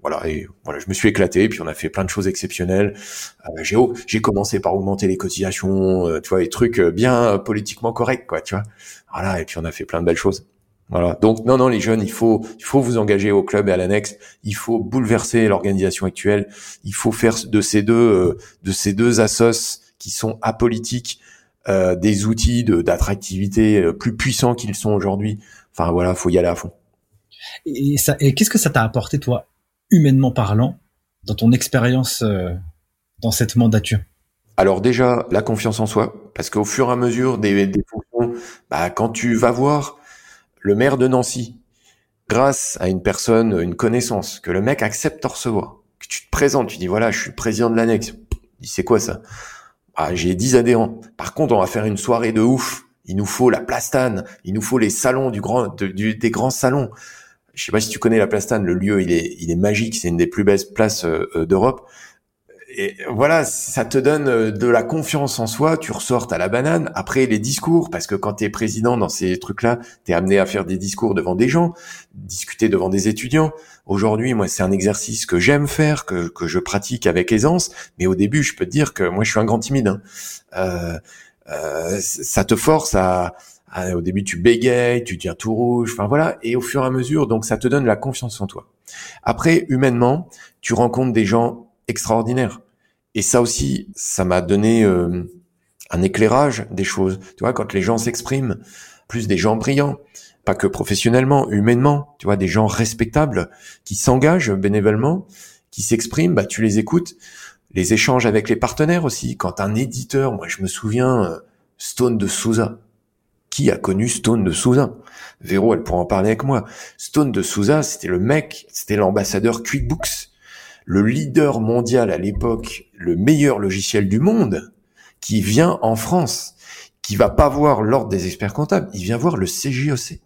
voilà, et voilà, je me suis éclaté, puis on a fait plein de choses exceptionnelles. Euh, j'ai j'ai commencé par augmenter les cotisations, euh, tu vois, les trucs euh, bien politiquement corrects, quoi, tu vois. Voilà, et puis on a fait plein de belles choses. Voilà. Donc non, non, les jeunes, il faut, il faut vous engager au club et à l'annexe. Il faut bouleverser l'organisation actuelle. Il faut faire de ces deux, de ces deux assos qui sont apolitiques, des outils d'attractivité plus puissants qu'ils sont aujourd'hui. Enfin voilà, faut y aller à fond. Et, ça, et qu'est-ce que ça t'a apporté, toi, humainement parlant, dans ton expérience euh, dans cette mandature? Alors déjà, la confiance en soi, parce qu'au fur et à mesure des, des fonctions, bah, quand tu vas voir le maire de Nancy, grâce à une personne, une connaissance, que le mec accepte de recevoir, que tu te présentes, tu dis voilà, je suis président de l'annexe. Il c'est quoi ça? Ah, J'ai 10 adhérents. Par contre, on va faire une soirée de ouf. Il nous faut la plastane, il nous faut les salons du grand, du, des grands salons je sais pas si tu connais la Plastane, le lieu il est il est magique, c'est une des plus belles places euh, euh, d'Europe. Et voilà, ça te donne euh, de la confiance en soi, tu ressortes à la banane. Après les discours, parce que quand tu es président dans ces trucs-là, tu es amené à faire des discours devant des gens, discuter devant des étudiants. Aujourd'hui, moi, c'est un exercice que j'aime faire, que, que je pratique avec aisance. Mais au début, je peux te dire que moi, je suis un grand timide. Hein. Euh, ça te force à, ah, au début, tu bégayes, tu tiens tout rouge, enfin voilà, et au fur et à mesure, donc ça te donne la confiance en toi. Après, humainement, tu rencontres des gens extraordinaires. Et ça aussi, ça m'a donné euh, un éclairage des choses. Tu vois, quand les gens s'expriment, plus des gens brillants, pas que professionnellement, humainement, tu vois, des gens respectables qui s'engagent bénévolement, qui s'expriment, bah tu les écoutes. Les échanges avec les partenaires aussi. Quand un éditeur, moi je me souviens, euh, Stone de Souza, qui a connu Stone de Souza? Véro, elle pourra en parler avec moi. Stone de Souza, c'était le mec, c'était l'ambassadeur QuickBooks, le leader mondial à l'époque, le meilleur logiciel du monde, qui vient en France, qui va pas voir l'ordre des experts comptables, il vient voir le CJOC.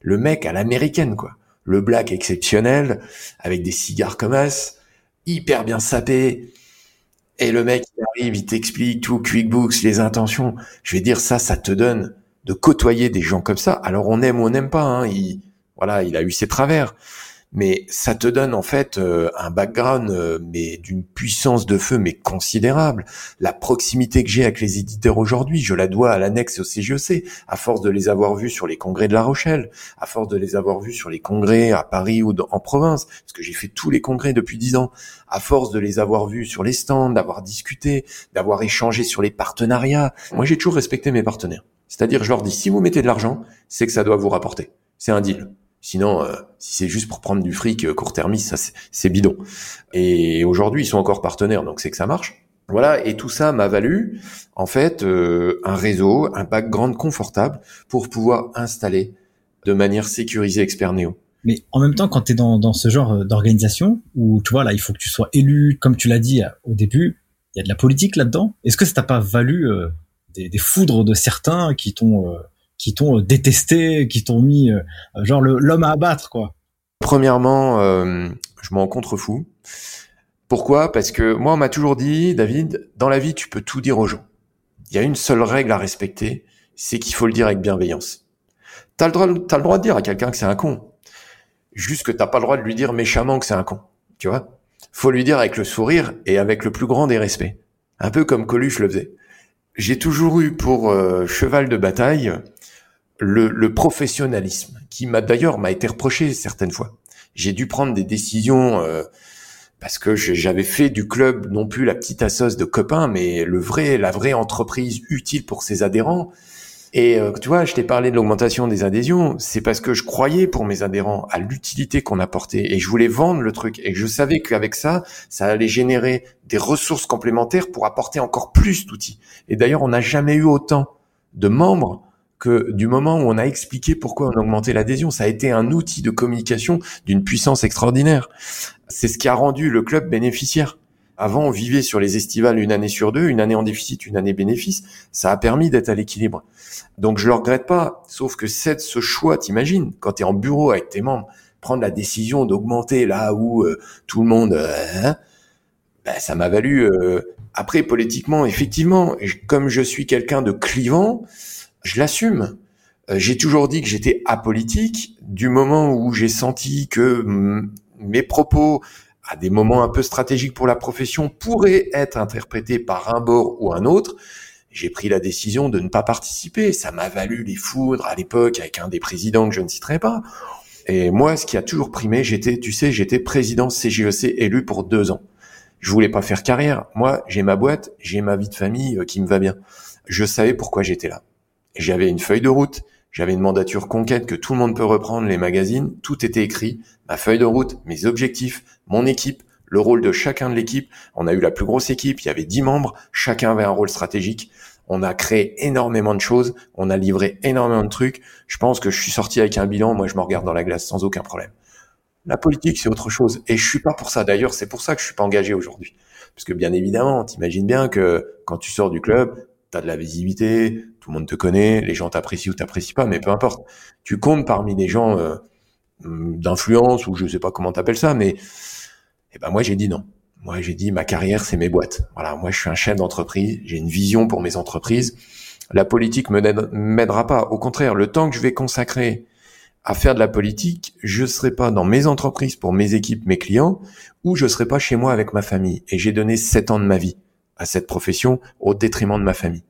Le mec à l'américaine, quoi. Le black exceptionnel, avec des cigares comme as, hyper bien sapé, et le mec, il arrive, il t'explique tout, QuickBooks, les intentions. Je vais dire ça, ça te donne de côtoyer des gens comme ça. Alors on aime ou on n'aime pas. Hein, il, voilà, il a eu ses travers, mais ça te donne en fait euh, un background, euh, mais d'une puissance de feu, mais considérable. La proximité que j'ai avec les éditeurs aujourd'hui, je la dois à l'annexe au CGEC, à force de les avoir vus sur les congrès de La Rochelle, à force de les avoir vus sur les congrès à Paris ou en province, parce que j'ai fait tous les congrès depuis dix ans, à force de les avoir vus sur les stands, d'avoir discuté, d'avoir échangé sur les partenariats. Moi, j'ai toujours respecté mes partenaires. C'est-à-dire, je leur dis, si vous mettez de l'argent, c'est que ça doit vous rapporter. C'est un deal. Sinon, euh, si c'est juste pour prendre du fric euh, court-termiste, ça c'est bidon. Et aujourd'hui, ils sont encore partenaires, donc c'est que ça marche. Voilà, et tout ça m'a valu en fait euh, un réseau, un background confortable pour pouvoir installer de manière sécurisée Expert Neo. Mais en même temps, quand tu es dans, dans ce genre d'organisation où tu vois là, il faut que tu sois élu, comme tu l'as dit au début, il y a de la politique là-dedans. Est-ce que ça t'a pas valu des, des, foudres de certains qui t'ont qui t'ont détesté, qui t'ont mis genre l'homme à abattre quoi Premièrement, euh, je m'en contrefous. Pourquoi? Parce que moi, on m'a toujours dit, David, dans la vie, tu peux tout dire aux gens. Il y a une seule règle à respecter, c'est qu'il faut le dire avec bienveillance. T'as le droit, as le droit de dire à quelqu'un que c'est un con. Juste que t'as pas le droit de lui dire méchamment que c'est un con. Tu vois? Faut lui dire avec le sourire et avec le plus grand des respects. Un peu comme Coluche le faisait. J'ai toujours eu pour euh, cheval de bataille le, le professionnalisme, qui m'a d'ailleurs m'a été reproché certaines fois. J'ai dû prendre des décisions euh, parce que j'avais fait du club non plus la petite assoce de copains, mais le vrai, la vraie entreprise utile pour ses adhérents. Et euh, tu vois, je t'ai parlé de l'augmentation des adhésions, c'est parce que je croyais pour mes adhérents à l'utilité qu'on apportait et je voulais vendre le truc et je savais qu'avec ça, ça allait générer des ressources complémentaires pour apporter encore plus d'outils. Et d'ailleurs, on n'a jamais eu autant de membres que du moment où on a expliqué pourquoi on augmentait l'adhésion, ça a été un outil de communication d'une puissance extraordinaire. C'est ce qui a rendu le club bénéficiaire. Avant, on vivait sur les estivales une année sur deux, une année en déficit, une année bénéfice. Ça a permis d'être à l'équilibre. Donc je le regrette pas. Sauf que c'est ce choix, t'imagines, quand tu es en bureau avec tes membres, prendre la décision d'augmenter là où euh, tout le monde, euh, hein, ben, ça m'a valu. Euh, après, politiquement, effectivement, comme je suis quelqu'un de clivant, je l'assume. Euh, j'ai toujours dit que j'étais apolitique. Du moment où j'ai senti que mes propos, à des moments un peu stratégiques pour la profession, pourraient être interprétés par un bord ou un autre, j'ai pris la décision de ne pas participer. Ça m'a valu les foudres à l'époque avec un des présidents que je ne citerai pas. Et moi, ce qui a toujours primé, j'étais, tu sais, j'étais président CGEC e élu pour deux ans. Je voulais pas faire carrière. Moi, j'ai ma boîte, j'ai ma vie de famille euh, qui me va bien. Je savais pourquoi j'étais là. J'avais une feuille de route, j'avais une mandature conquête que tout le monde peut reprendre, les magazines, tout était écrit, ma feuille de route, mes objectifs, mon équipe, le rôle de chacun de l'équipe. On a eu la plus grosse équipe, il y avait dix membres, chacun avait un rôle stratégique. On a créé énormément de choses, on a livré énormément de trucs. Je pense que je suis sorti avec un bilan, moi je me regarde dans la glace sans aucun problème. La politique, c'est autre chose. Et je suis pas pour ça. D'ailleurs, c'est pour ça que je suis pas engagé aujourd'hui. Parce que bien évidemment, t'imagines bien que quand tu sors du club, t'as de la visibilité, tout le monde te connaît, les gens t'apprécient ou t'apprécient pas, mais peu importe. Tu comptes parmi des gens euh, d'influence ou je sais pas comment t'appelles ça, mais eh ben moi j'ai dit non. Moi j'ai dit ma carrière c'est mes boîtes. Voilà, moi je suis un chef d'entreprise, j'ai une vision pour mes entreprises. La politique m'aidera pas. Au contraire, le temps que je vais consacrer à faire de la politique, je serai pas dans mes entreprises pour mes équipes, mes clients, ou je serai pas chez moi avec ma famille. Et j'ai donné sept ans de ma vie à cette profession au détriment de ma famille.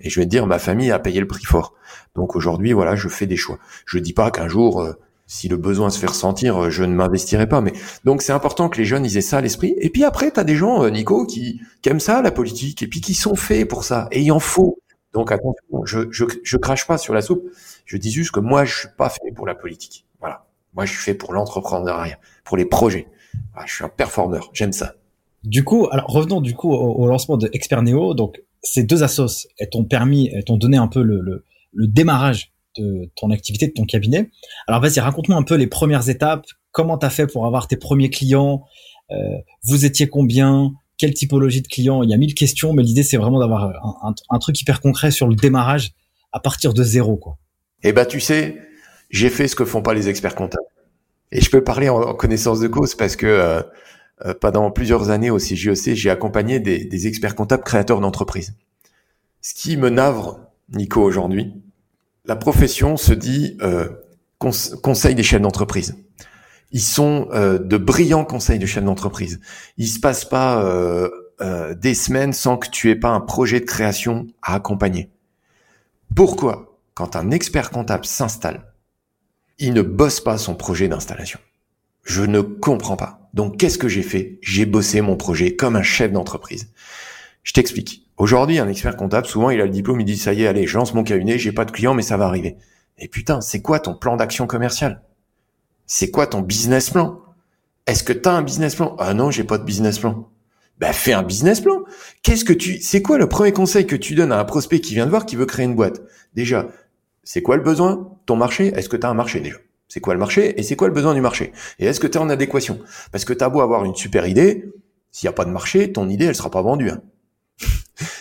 Et je vais te dire, ma famille a payé le prix fort. Donc aujourd'hui, voilà, je fais des choix. Je dis pas qu'un jour, euh, si le besoin se fait ressentir, euh, je ne m'investirai pas. Mais donc c'est important que les jeunes ils aient ça à l'esprit. Et puis après, tu as des gens, euh, Nico, qui, aiment ça, la politique, et puis qui sont faits pour ça. Et il en faut. Donc attention, je, je, je crache pas sur la soupe. Je dis juste que moi, je suis pas fait pour la politique. Voilà. Moi, je suis fait pour l'entrepreneuriat, pour les projets. je suis un performeur. J'aime ça. Du coup, alors revenons du coup au, lancement de Neo. Donc ces deux assos, elles t'ont permis, t'ont donné un peu le, le, le, démarrage de ton activité, de ton cabinet. Alors vas-y, raconte-moi un peu les premières étapes. Comment t'as fait pour avoir tes premiers clients? Euh, Vous étiez combien? Quelle typologie de clients? Il y a mille questions, mais l'idée c'est vraiment d'avoir un, truc hyper concret sur le démarrage à partir de zéro, quoi. Eh ben, tu sais, j'ai fait ce que font pas les experts comptables. Et je peux parler en, connaissance de cause parce que euh, pendant plusieurs années au CJEC, j'ai accompagné des, des, experts comptables créateurs d'entreprises. Ce qui me navre, Nico, aujourd'hui, la profession se dit euh, conseil des chefs d'entreprise. Ils sont euh, de brillants conseils de chefs d'entreprise. Il se passe pas euh, euh, des semaines sans que tu aies pas un projet de création à accompagner. Pourquoi, quand un expert comptable s'installe, il ne bosse pas son projet d'installation? Je ne comprends pas. Donc, qu'est-ce que j'ai fait? J'ai bossé mon projet comme un chef d'entreprise. Je t'explique. Aujourd'hui, un expert comptable, souvent, il a le diplôme, il dit, ça y est, allez, je lance mon cabinet, j'ai pas de clients, mais ça va arriver. Et putain, c'est quoi ton plan d'action commercial? C'est quoi ton business plan? Est-ce que tu as un business plan? Ah non, j'ai pas de business plan. Ben fais un business plan. Qu'est-ce que tu C'est quoi le premier conseil que tu donnes à un prospect qui vient de voir qui veut créer une boîte? Déjà, c'est quoi le besoin? Ton marché? Est-ce que tu un marché déjà? C'est quoi le marché et c'est quoi le besoin du marché Et est-ce que tu es en adéquation? Parce que tu as beau avoir une super idée, s'il n'y a pas de marché, ton idée elle sera pas vendue. Hein.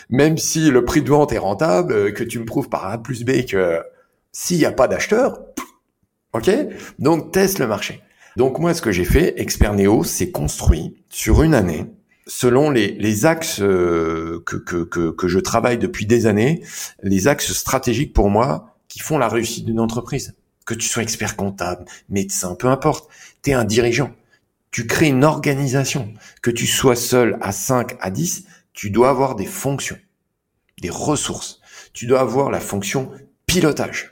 Même si le prix de vente est rentable, euh, que tu me prouves par A plus B que s'il n'y a pas d'acheteur, ok? Donc teste le marché. Donc moi, ce que j'ai fait, Expert Neo, c'est construit sur une année selon les, axes euh, que, je travaille depuis des années, les axes stratégiques pour moi qui font la réussite d'une entreprise. Que tu sois expert comptable, médecin, peu importe, tu es un dirigeant. Tu crées une organisation. Que tu sois seul à 5, à 10, tu dois avoir des fonctions, des ressources. Tu dois avoir la fonction pilotage.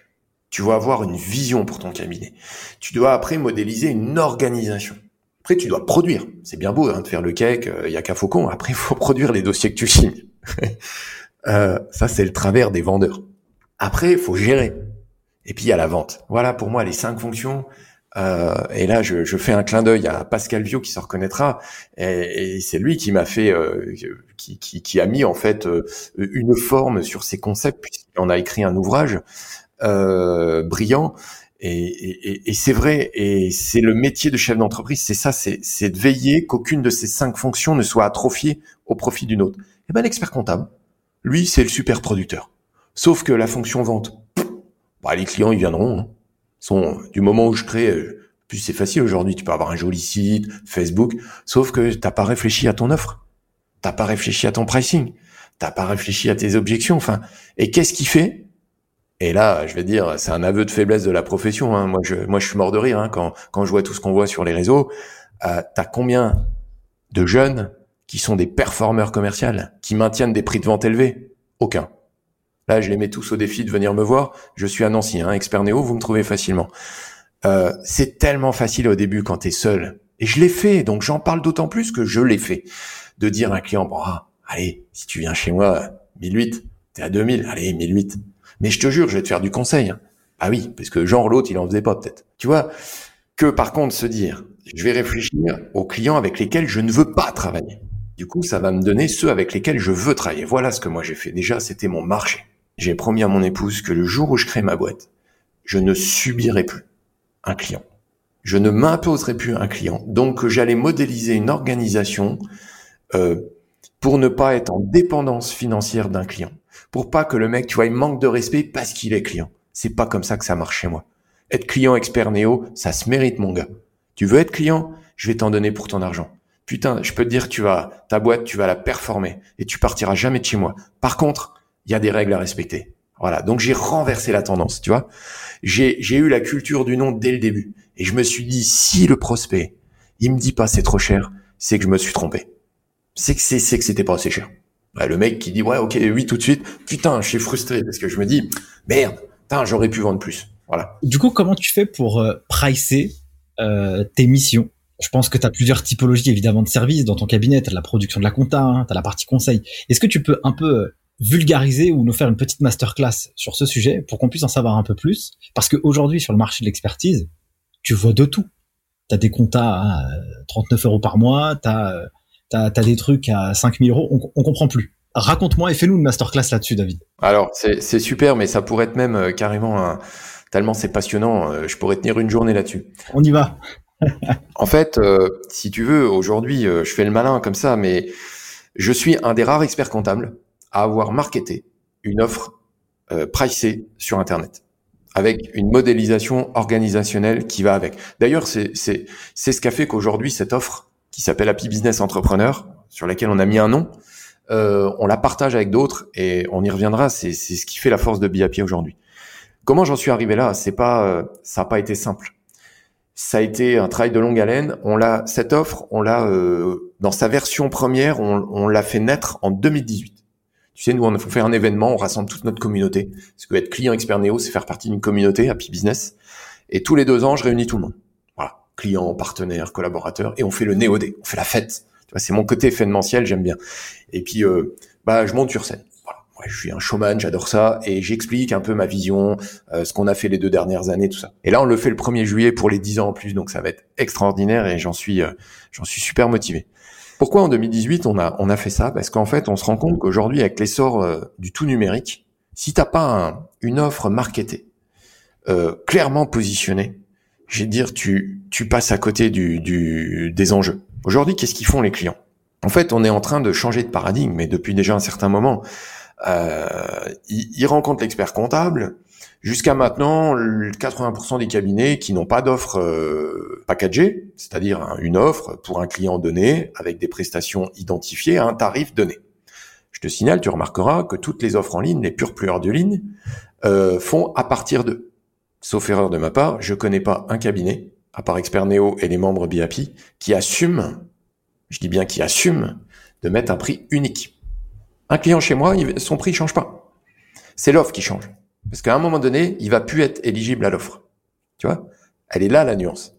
Tu dois avoir une vision pour ton cabinet. Tu dois après modéliser une organisation. Après, tu dois produire. C'est bien beau hein, de faire le cake, il euh, a qu'à faucon. Après, il faut produire les dossiers que tu signes. euh, ça, c'est le travers des vendeurs. Après, il faut gérer. Et puis, il y a la vente. Voilà pour moi les cinq fonctions. Euh, et là, je, je, fais un clin d'œil à Pascal Viau qui se reconnaîtra. Et, et c'est lui qui m'a fait, euh, qui, qui, qui, a mis en fait euh, une forme sur ces concepts puisqu'on a écrit un ouvrage euh, brillant. Et, et, et c'est vrai, et c'est le métier de chef d'entreprise, c'est ça, c'est de veiller qu'aucune de ces cinq fonctions ne soit atrophiée au profit d'une autre. Et eh ben l'expert comptable, lui, c'est le super producteur. Sauf que la fonction vente, bah, les clients, ils viendront. Hein. Sont, du moment où je crée, euh, plus c'est facile aujourd'hui, tu peux avoir un joli site, Facebook, sauf que t'as pas réfléchi à ton offre, t'as pas réfléchi à ton pricing, t'as pas réfléchi à tes objections, enfin, et qu'est-ce qui fait? Et là, je vais dire, c'est un aveu de faiblesse de la profession. Hein. Moi, je, moi, je suis mort de rire hein, quand, quand je vois tout ce qu'on voit sur les réseaux. Euh, T'as combien de jeunes qui sont des performeurs commerciaux, qui maintiennent des prix de vente élevés? Aucun. Là, je les mets tous au défi de venir me voir. Je suis à Nancy, hein, expert néo, vous me trouvez facilement. Euh, c'est tellement facile au début quand tu es seul. Et je l'ai fait, donc j'en parle d'autant plus que je l'ai fait. De dire à un client, bon, ah, allez, si tu viens chez moi, 1008, t'es à 2000, allez, 1008 mais je te jure, je vais te faire du conseil. Ah oui, parce que genre l'autre, il en faisait pas peut-être. Tu vois que par contre se dire, je vais réfléchir aux clients avec lesquels je ne veux pas travailler. Du coup, ça va me donner ceux avec lesquels je veux travailler. Voilà ce que moi j'ai fait. Déjà, c'était mon marché. J'ai promis à mon épouse que le jour où je crée ma boîte, je ne subirai plus un client. Je ne m'imposerai plus un client. Donc, j'allais modéliser une organisation euh, pour ne pas être en dépendance financière d'un client pour pas que le mec, tu vois, il manque de respect parce qu'il est client. C'est pas comme ça que ça marche chez moi. Être client expert néo, ça se mérite, mon gars. Tu veux être client? Je vais t'en donner pour ton argent. Putain, je peux te dire, tu vas, ta boîte, tu vas la performer et tu partiras jamais de chez moi. Par contre, il y a des règles à respecter. Voilà. Donc, j'ai renversé la tendance, tu vois. J'ai, eu la culture du nom dès le début. Et je me suis dit, si le prospect, il me dit pas c'est trop cher, c'est que je me suis trompé. C'est que c'est, que c'était pas assez cher. Bah, le mec qui dit ouais ok oui tout de suite, putain je suis frustré parce que je me dis merde, putain j'aurais pu vendre plus. Voilà. Du coup comment tu fais pour euh, pricer euh, tes missions? Je pense que tu as plusieurs typologies évidemment de services dans ton cabinet. Tu la production de la compta, hein, tu as la partie conseil. Est-ce que tu peux un peu euh, vulgariser ou nous faire une petite masterclass sur ce sujet pour qu'on puisse en savoir un peu plus Parce qu'aujourd'hui sur le marché de l'expertise, tu vois de tout. Tu as des comptas à 39 euros par mois, tu as des trucs à 5000 euros, on, on comprend plus. Raconte-moi et fais-nous une masterclass là-dessus, David. Alors, c'est super, mais ça pourrait être même euh, carrément tellement c'est passionnant. Euh, je pourrais tenir une journée là-dessus. On y va. en fait, euh, si tu veux, aujourd'hui, je fais le malin comme ça, mais je suis un des rares experts comptables à avoir marketé une offre pricée sur Internet avec une modélisation organisationnelle qui va avec. D'ailleurs, c'est ce qu'a fait qu'aujourd'hui, cette offre, qui s'appelle Happy Business Entrepreneur, sur laquelle on a mis un nom. Euh, on la partage avec d'autres et on y reviendra. C'est ce qui fait la force de BIAPI aujourd'hui. Comment j'en suis arrivé là? C'est pas, euh, ça n'a pas été simple. Ça a été un travail de longue haleine. On l'a, cette offre, on l'a euh, dans sa version première, on l'a fait naître en 2018. Tu sais, nous, on faire un événement, on rassemble toute notre communauté. Parce que être client expert néo, c'est faire partie d'une communauté, Happy Business. Et tous les deux ans, je réunis tout le monde clients, partenaires, collaborateurs, et on fait le néodé, on fait la fête. Tu vois, c'est mon côté événementiel, j'aime bien. Et puis, euh, bah, je monte sur scène. Voilà. je suis un showman, j'adore ça, et j'explique un peu ma vision, euh, ce qu'on a fait les deux dernières années, tout ça. Et là, on le fait le 1er juillet pour les 10 ans en plus, donc ça va être extraordinaire et j'en suis, euh, j'en suis super motivé. Pourquoi en 2018 on a on a fait ça? Parce qu'en fait, on se rend compte qu'aujourd'hui, avec l'essor euh, du tout numérique, si t'as pas une offre marketée, clairement positionnée, je vais dire, tu tu passes à côté du, des enjeux. Aujourd'hui, qu'est-ce qu'ils font les clients? En fait, on est en train de changer de paradigme, mais depuis déjà un certain moment. Euh, il, rencontre l'expert comptable. Jusqu'à maintenant, 80% des cabinets qui n'ont pas d'offre euh, packagée, c'est-à-dire une offre pour un client donné avec des prestations identifiées à un tarif donné. Je te signale, tu remarqueras que toutes les offres en ligne, les pures plueurs de ligne, euh, font à partir de. Sauf erreur de ma part, je connais pas un cabinet, à part Expert Neo et les membres BAPI, qui assume, je dis bien qui assume, de mettre un prix unique. Un client chez moi, son prix change pas. C'est l'offre qui change. Parce qu'à un moment donné, il va plus être éligible à l'offre. Tu vois? Elle est là la nuance.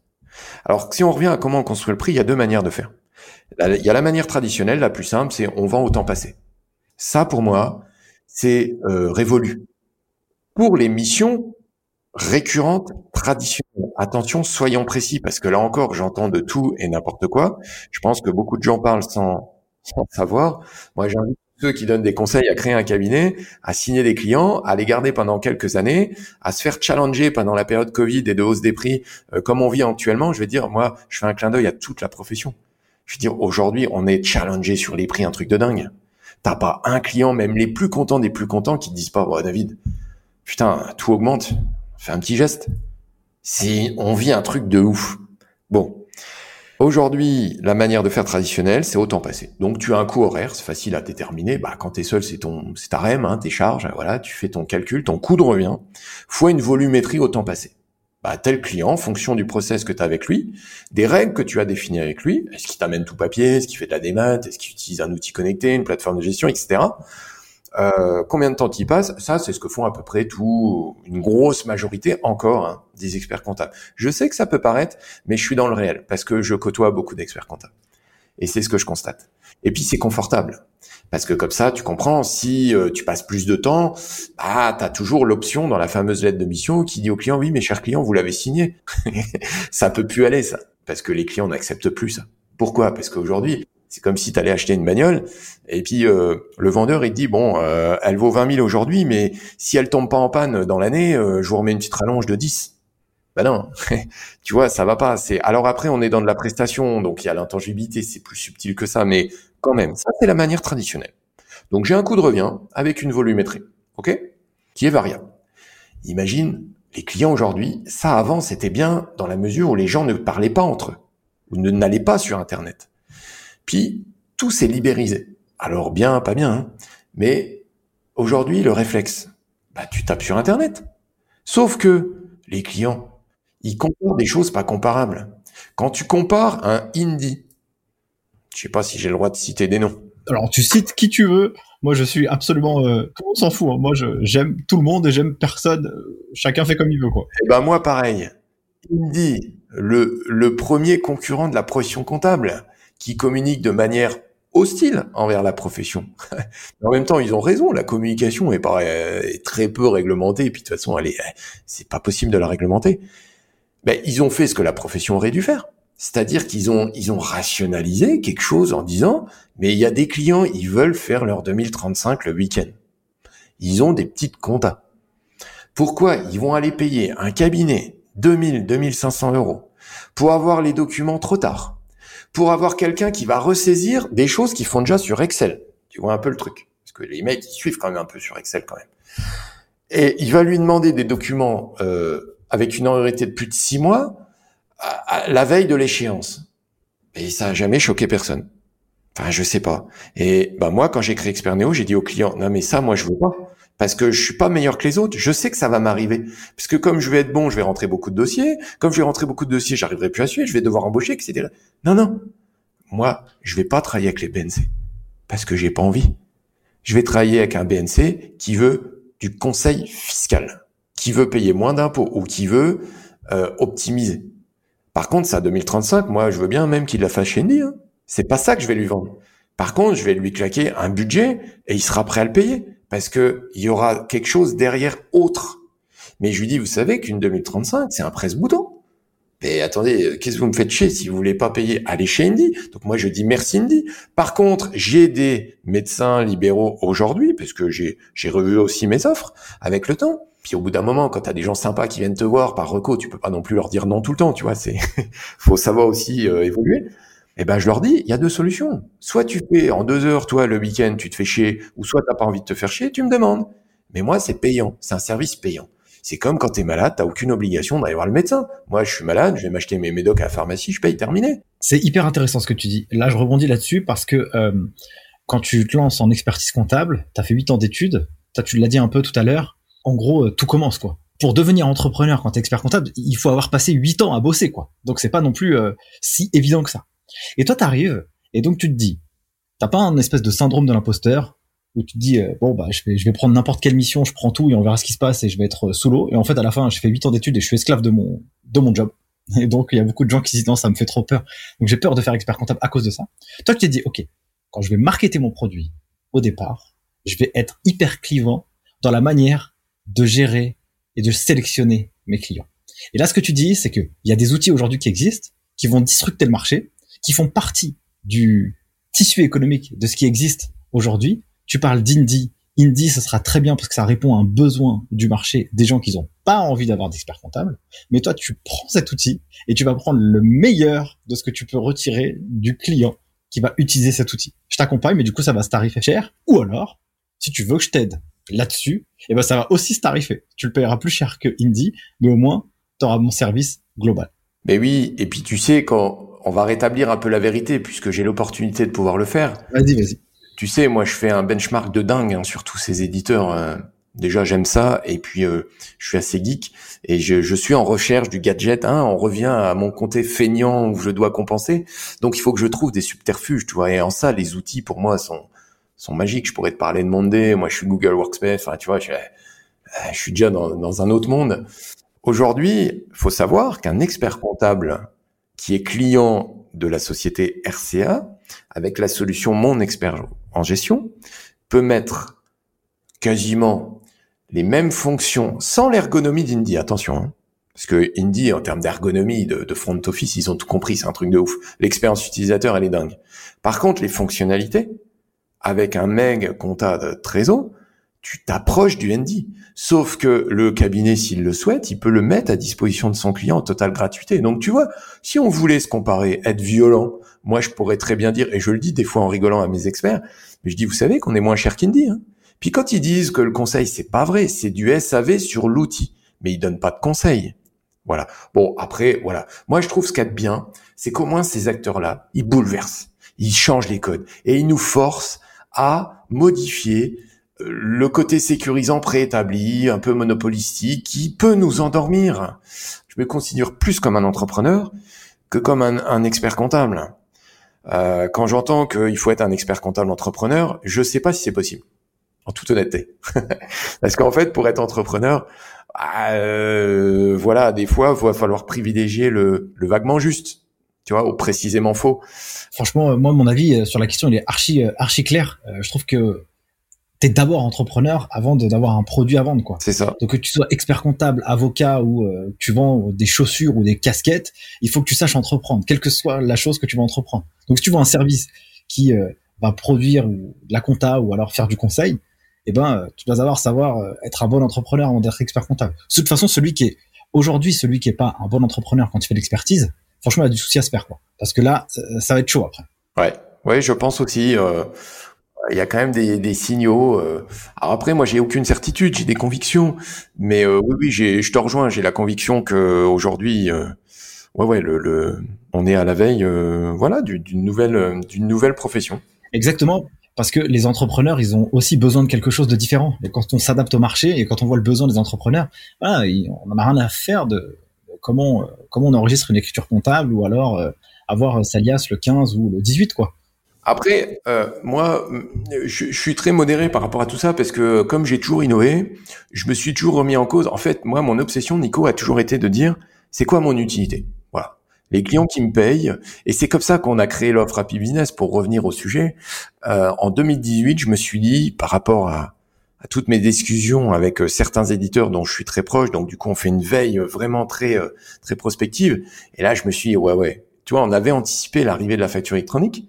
Alors si on revient à comment on construit le prix, il y a deux manières de faire. Il y a la manière traditionnelle, la plus simple, c'est on vend au temps passé. Ça, pour moi, c'est euh, révolu. Pour les missions récurrentes, traditionnelles, attention, soyons précis, parce que là encore, j'entends de tout et n'importe quoi. Je pense que beaucoup de gens parlent sans, savoir. Moi, j'invite ceux qui donnent des conseils à créer un cabinet, à signer des clients, à les garder pendant quelques années, à se faire challenger pendant la période Covid et de hausse des prix, euh, comme on vit actuellement. Je veux dire, moi, je fais un clin d'œil à toute la profession. Je veux dire, aujourd'hui, on est challengé sur les prix, un truc de dingue. T'as pas un client, même les plus contents des plus contents, qui te disent pas, oh, David, putain, tout augmente, fais un petit geste. Si on vit un truc de ouf. Bon, Aujourd'hui, la manière de faire traditionnelle, c'est autant passer. Donc tu as un coût horaire, c'est facile à déterminer. Bah quand t'es seul, c'est ton, c'est ta REM, hein, tes charges. Voilà, tu fais ton calcul, ton coût de revient fois une volumétrie au temps passé. Bah tel client, en fonction du process que tu as avec lui, des règles que tu as définies avec lui, est-ce qu'il t'amène tout papier, est-ce qu'il fait de la démat, est-ce qu'il utilise un outil connecté, une plateforme de gestion, etc. Euh, combien de temps tu passes? Ça, c'est ce que font à peu près tout, une grosse majorité encore hein, des experts comptables. Je sais que ça peut paraître, mais je suis dans le réel parce que je côtoie beaucoup d'experts comptables. Et c'est ce que je constate. Et puis c'est confortable. Parce que comme ça, tu comprends, si euh, tu passes plus de temps, bah, tu as toujours l'option dans la fameuse lettre de mission qui dit au client, oui, mes chers clients, vous l'avez signé. ça peut plus aller, ça. Parce que les clients n'acceptent plus ça. Pourquoi? Parce qu'aujourd'hui, c'est comme si tu allais acheter une bagnole et puis euh, le vendeur il te dit bon euh, elle vaut 20 000 aujourd'hui mais si elle tombe pas en panne dans l'année je vous remets une petite rallonge de 10. Ben non, tu vois ça va pas. C'est alors après on est dans de la prestation donc il y a l'intangibilité c'est plus subtil que ça mais quand même ça c'est la manière traditionnelle. Donc j'ai un coût de revient avec une volumétrie, ok, qui est variable. Imagine les clients aujourd'hui, ça avant c'était bien dans la mesure où les gens ne parlaient pas entre eux ou ne n'allaient pas sur Internet. Puis, tout s'est libérisé. Alors bien, pas bien, hein. mais aujourd'hui, le réflexe, bah, tu tapes sur Internet. Sauf que les clients, ils comparent des choses pas comparables. Quand tu compares un indie, je sais pas si j'ai le droit de citer des noms. Alors, tu cites qui tu veux. Moi, je suis absolument. Euh, tout le monde s'en fout. Hein. Moi, j'aime tout le monde et j'aime personne. Chacun fait comme il veut, quoi. Et eh ben moi, pareil. Indie, le le premier concurrent de la profession comptable qui communiquent de manière hostile envers la profession. en même temps, ils ont raison. La communication est, est très peu réglementée. Et puis de toute façon, elle est, c'est pas possible de la réglementer. Ben, ils ont fait ce que la profession aurait dû faire. C'est-à-dire qu'ils ont, ils ont rationalisé quelque chose en disant, mais il y a des clients, ils veulent faire leur 2035 le week-end. Ils ont des petites comptas. Pourquoi ils vont aller payer un cabinet 2000, 2500 euros pour avoir les documents trop tard pour avoir quelqu'un qui va ressaisir des choses qu'ils font déjà sur Excel? Tu vois un peu le truc? Parce que les mecs, ils suivent quand même un peu sur Excel quand même. Et il va lui demander des documents euh, avec une antériorité de plus de six mois la veille de l'échéance. Et ça a jamais choqué personne. Enfin, je sais pas. Et bah moi, quand j'ai créé Expert j'ai dit au client, non mais ça, moi, je veux pas parce que je suis pas meilleur que les autres. Je sais que ça va m'arriver, parce que comme je vais être bon, je vais rentrer beaucoup de dossiers. Comme je vais rentrer beaucoup de dossiers, j'arriverai plus à suivre. Je vais devoir embaucher, etc. Non, non. Moi, je vais pas travailler avec les BNC parce que j'ai pas envie. Je vais travailler avec un BNC qui veut du conseil fiscal, qui veut payer moins d'impôts ou qui veut euh, optimiser. Par contre, ça 2035, moi, je veux bien même qu'il la fasse chez C'est pas ça que je vais lui vendre. Par contre, je vais lui claquer un budget et il sera prêt à le payer parce que il y aura quelque chose derrière autre. Mais je lui dis, vous savez qu'une 2035, c'est un presse-bouton. Mais attendez, qu'est-ce que vous me faites chier si vous voulez pas payer? Allez chez Indy. Donc moi je dis merci Indy. Par contre, j'ai des médecins libéraux aujourd'hui parce que j'ai revu aussi mes offres avec le temps. Puis au bout d'un moment, quand tu as des gens sympas qui viennent te voir par reco, tu peux pas non plus leur dire non tout le temps, tu vois. C'est faut savoir aussi euh, évoluer. Eh ben je leur dis, il y a deux solutions. Soit tu fais en deux heures, toi le week-end, tu te fais chier, ou soit t'as pas envie de te faire chier, tu me demandes. Mais moi c'est payant, c'est un service payant. C'est comme quand tu es malade, t'as aucune obligation d'aller voir le médecin. Moi, je suis malade, je vais m'acheter mes médocs à la pharmacie, je paye, terminé. C'est hyper intéressant ce que tu dis. Là, je rebondis là-dessus parce que euh, quand tu te lances en expertise comptable, tu as fait 8 ans d'études, tu l'as dit un peu tout à l'heure, en gros, euh, tout commence quoi. Pour devenir entrepreneur quand tu es expert comptable, il faut avoir passé 8 ans à bosser quoi. Donc c'est pas non plus euh, si évident que ça. Et toi, t'arrives et donc tu te dis, t'as pas un espèce de syndrome de l'imposteur où tu te dis euh, bon bah je vais je vais prendre n'importe quelle mission, je prends tout et on verra ce qui se passe et je vais être sous l'eau et en fait à la fin j'ai fait 8 ans d'études et je suis esclave de mon de mon job. Et donc il y a beaucoup de gens qui se disent non ça me fait trop peur. Donc j'ai peur de faire expert comptable à cause de ça. Toi tu t'es dit OK, quand je vais marketer mon produit au départ, je vais être hyper clivant dans la manière de gérer et de sélectionner mes clients. Et là ce que tu dis c'est que il y a des outils aujourd'hui qui existent qui vont disrupter le marché, qui font partie du tissu économique de ce qui existe aujourd'hui tu parles d'indie. Indie, ce sera très bien parce que ça répond à un besoin du marché des gens qui n'ont pas envie d'avoir d'expert comptable. Mais toi, tu prends cet outil et tu vas prendre le meilleur de ce que tu peux retirer du client qui va utiliser cet outil. Je t'accompagne, mais du coup, ça va se tarifer cher. Ou alors, si tu veux que je t'aide là-dessus, eh ben, ça va aussi se tarifer. Tu le payeras plus cher que Indie, mais au moins, tu auras mon service global. Mais oui, et puis tu sais, quand on va rétablir un peu la vérité, puisque j'ai l'opportunité de pouvoir le faire. Vas-y, vas-y tu sais, moi, je fais un benchmark de dingue hein, sur tous ces éditeurs. Euh. déjà, j'aime ça, et puis euh, je suis assez geek, et je, je, suis en recherche du gadget. Hein, on revient à mon côté feignant où je dois compenser. Donc, il faut que je trouve des subterfuges, tu vois. Et en ça, les outils pour moi sont sont magiques. Je pourrais te parler de Monday. Moi, je suis Google Workspace. Enfin, tu vois, je, je suis déjà dans, dans un autre monde. Aujourd'hui, faut savoir qu'un expert comptable qui est client de la société RCA, avec la solution Mon Expert en gestion, peut mettre quasiment les mêmes fonctions sans l'ergonomie d'Indy. Attention, hein. parce que Indy, en termes d'ergonomie, de, front office, ils ont tout compris, c'est un truc de ouf. L'expérience utilisateur, elle est dingue. Par contre, les fonctionnalités, avec un meg compta de trésor, tu t'approches du ND. Sauf que le cabinet, s'il le souhaite, il peut le mettre à disposition de son client en totale gratuité. Donc tu vois, si on voulait se comparer, être violent, moi je pourrais très bien dire, et je le dis des fois en rigolant à mes experts, mais je dis, vous savez qu'on est moins cher qu'Indy. Hein Puis quand ils disent que le conseil, c'est pas vrai, c'est du SAV sur l'outil, mais ils donnent pas de conseil. Voilà. Bon, après, voilà. Moi, je trouve ce qu'il y a de bien, c'est qu'au moins ces acteurs-là, ils bouleversent, ils changent les codes, et ils nous forcent à modifier le côté sécurisant préétabli, un peu monopolistique, qui peut nous endormir. Je me considère plus comme un entrepreneur que comme un, expert comptable. Euh, quand j'entends qu'il faut être un expert comptable entrepreneur, je sais pas si c'est possible. En toute honnêteté. Parce qu'en fait, pour être entrepreneur, euh, voilà, des fois, il va falloir privilégier le, le vaguement juste, tu vois, ou précisément faux. Franchement, moi, mon avis euh, sur la question, il est archi, archi clair. je trouve que t'es d'abord entrepreneur avant d'avoir un produit à vendre, quoi. C'est ça. Donc que tu sois expert comptable, avocat ou euh, tu vends des chaussures ou des casquettes, il faut que tu saches entreprendre, quelle que soit la chose que tu vas entreprendre. Donc si tu vends un service qui euh, va produire de la compta ou alors faire du conseil, eh ben euh, tu dois avoir savoir être un bon entrepreneur avant d'être expert comptable. De toute façon, celui qui est aujourd'hui celui qui est pas un bon entrepreneur quand il fait l'expertise, franchement, il a du souci à se faire, quoi. Parce que là, ça va être chaud après. Ouais, ouais, je pense aussi il y a quand même des, des signaux. Euh. Alors après, moi, j'ai aucune certitude, j'ai des convictions, mais euh, oui, oui, j'ai, je te rejoins. J'ai la conviction que aujourd'hui, euh, ouais, ouais, le, le, on est à la veille, voilà, d'une nouvelle, d'une nouvelle profession. Exactement, parce que les entrepreneurs, ils ont aussi besoin de quelque chose de différent. Et quand on s'adapte au marché et quand on voit le besoin des entrepreneurs, voilà, on n'a rien à faire de comment comment on enregistre une écriture comptable ou alors avoir Salias le 15 ou le 18, quoi. Après, euh, moi, je, suis très modéré par rapport à tout ça parce que comme j'ai toujours innové, je me suis toujours remis en cause. En fait, moi, mon obsession, Nico, a toujours été de dire, c'est quoi mon utilité? Voilà. Les clients qui me payent, et c'est comme ça qu'on a créé l'offre Happy Business pour revenir au sujet. Euh, en 2018, je me suis dit, par rapport à à toutes mes discussions avec euh, certains éditeurs dont je suis très proche. Donc du coup, on fait une veille vraiment très très prospective. Et là, je me suis dit, ouais, ouais. Tu vois, on avait anticipé l'arrivée de la facture électronique,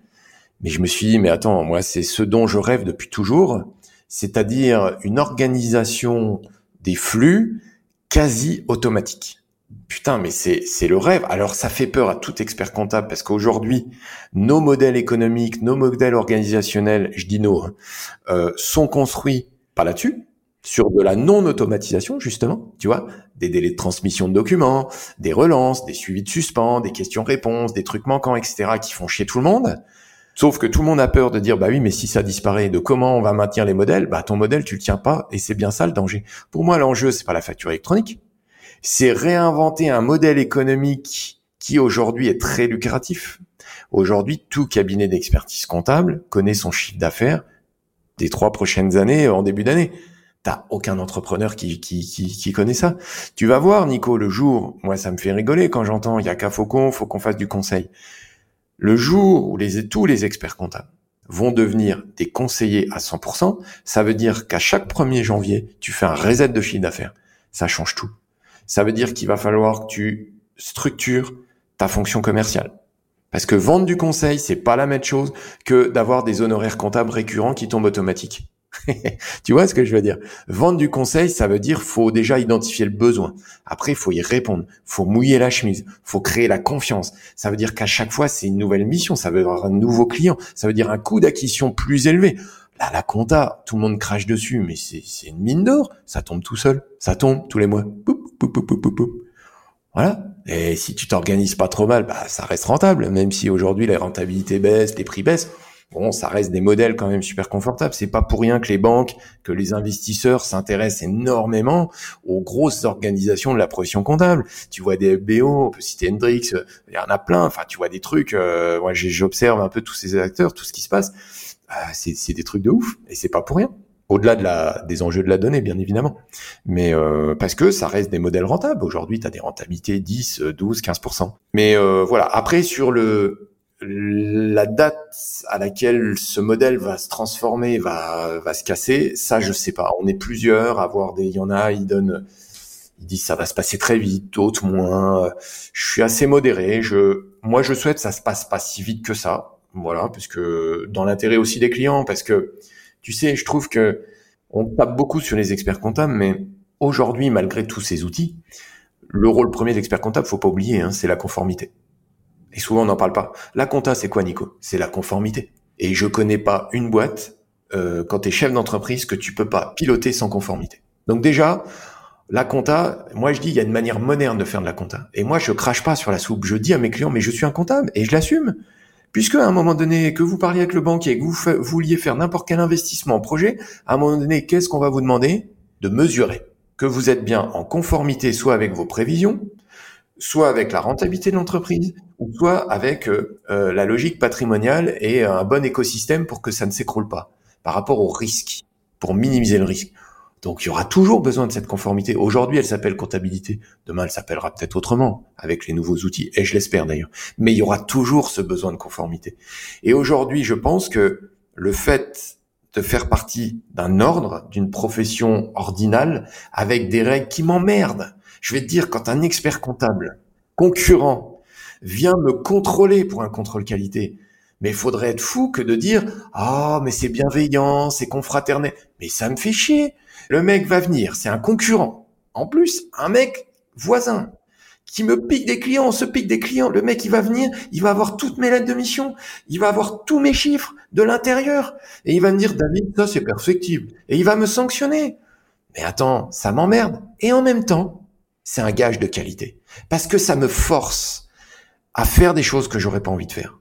mais je me suis dit, mais attends, moi, c'est ce dont je rêve depuis toujours, c'est-à-dire une organisation des flux quasi automatique. Putain, mais c'est c'est le rêve. Alors ça fait peur à tout expert comptable parce qu'aujourd'hui nos modèles économiques, nos modèles organisationnels, je dis nos, euh, sont construits pas là-dessus, sur de la non-automatisation, justement, tu vois, des délais de transmission de documents, des relances, des suivis de suspens, des questions-réponses, des trucs manquants, etc., qui font chier tout le monde. Sauf que tout le monde a peur de dire, bah oui, mais si ça disparaît, de comment on va maintenir les modèles, bah ton modèle, tu le tiens pas, et c'est bien ça le danger. Pour moi, l'enjeu, c'est pas la facture électronique, c'est réinventer un modèle économique qui aujourd'hui est très lucratif. Aujourd'hui, tout cabinet d'expertise comptable connaît son chiffre d'affaires des trois prochaines années en début d'année. T'as aucun entrepreneur qui, qui, qui, connaît ça. Tu vas voir, Nico, le jour, moi ça me fait rigoler quand j'entends, il y a qu'à Faucon, faut qu'on fasse du conseil. Le jour où les, tous les experts comptables vont devenir des conseillers à 100%, ça veut dire qu'à chaque 1er janvier, tu fais un reset de chiffre d'affaires. Ça change tout. Ça veut dire qu'il va falloir que tu structures ta fonction commerciale. Parce que vendre du conseil, c'est pas la même chose que d'avoir des honoraires comptables récurrents qui tombent automatiques. tu vois ce que je veux dire? Vendre du conseil, ça veut dire faut déjà identifier le besoin. Après, faut y répondre, faut mouiller la chemise, faut créer la confiance. Ça veut dire qu'à chaque fois, c'est une nouvelle mission, ça veut dire un nouveau client, ça veut dire un coût d'acquisition plus élevé. Là, la compta, tout le monde crache dessus, mais c'est une mine d'or. Ça tombe tout seul. Ça tombe tous les mois. Voilà. Et si tu t'organises pas trop mal, bah, ça reste rentable. Même si aujourd'hui, la rentabilité baisse, les prix baissent. Bon, ça reste des modèles quand même super confortables. C'est pas pour rien que les banques, que les investisseurs s'intéressent énormément aux grosses organisations de la profession comptable. Tu vois des FBO, on peut citer Hendrix, il y en a plein. Enfin, tu vois des trucs. Euh, moi, j'observe un peu tous ces acteurs, tout ce qui se passe. Ah, c'est des trucs de ouf et c'est pas pour rien. Au-delà de la, des enjeux de la donnée, bien évidemment. Mais euh, parce que ça reste des modèles rentables. Aujourd'hui, tu as des rentabilités 10, 12, 15%. Mais euh, voilà. Après, sur le la date à laquelle ce modèle va se transformer, va, va se casser, ça, je sais pas. On est plusieurs à voir des... Il y en a, ils donnent... Ils disent ça va se passer très vite, d'autres moins. Je suis assez modéré. Je, moi, je souhaite que ça se passe pas si vite que ça. Voilà, parce que dans l'intérêt aussi des clients, parce que tu sais, je trouve que on tape beaucoup sur les experts comptables, mais aujourd'hui, malgré tous ces outils, le rôle premier de l'expert comptable, faut pas oublier, hein, c'est la conformité. Et souvent, on n'en parle pas. La compta, c'est quoi, Nico? C'est la conformité. Et je connais pas une boîte euh, quand tu es chef d'entreprise que tu peux pas piloter sans conformité. Donc déjà, la compta, moi je dis, il y a une manière moderne de faire de la compta. Et moi, je crache pas sur la soupe. Je dis à mes clients, mais je suis un comptable et je l'assume. Puisque à un moment donné, que vous parliez avec le banquier, que vous vouliez faire n'importe quel investissement en projet, à un moment donné, qu'est-ce qu'on va vous demander? De mesurer que vous êtes bien en conformité soit avec vos prévisions, soit avec la rentabilité de l'entreprise, ou soit avec euh, euh, la logique patrimoniale et un bon écosystème pour que ça ne s'écroule pas par rapport au risque, pour minimiser le risque. Donc il y aura toujours besoin de cette conformité. Aujourd'hui, elle s'appelle comptabilité. Demain, elle s'appellera peut-être autrement avec les nouveaux outils, et je l'espère d'ailleurs. Mais il y aura toujours ce besoin de conformité. Et aujourd'hui, je pense que le fait de faire partie d'un ordre, d'une profession ordinale, avec des règles qui m'emmerdent. Je vais te dire, quand un expert comptable concurrent vient me contrôler pour un contrôle qualité, mais il faudrait être fou que de dire ah mais c'est bienveillant, c'est confraternel. Mais ça me fait chier. Le mec va venir, c'est un concurrent. En plus, un mec voisin qui me pique des clients, on se pique des clients. Le mec, il va venir, il va avoir toutes mes lettres de mission, il va avoir tous mes chiffres de l'intérieur, et il va me dire, David, ça c'est perfectible. Et il va me sanctionner. Mais attends, ça m'emmerde. Et en même temps, c'est un gage de qualité. Parce que ça me force à faire des choses que j'aurais pas envie de faire.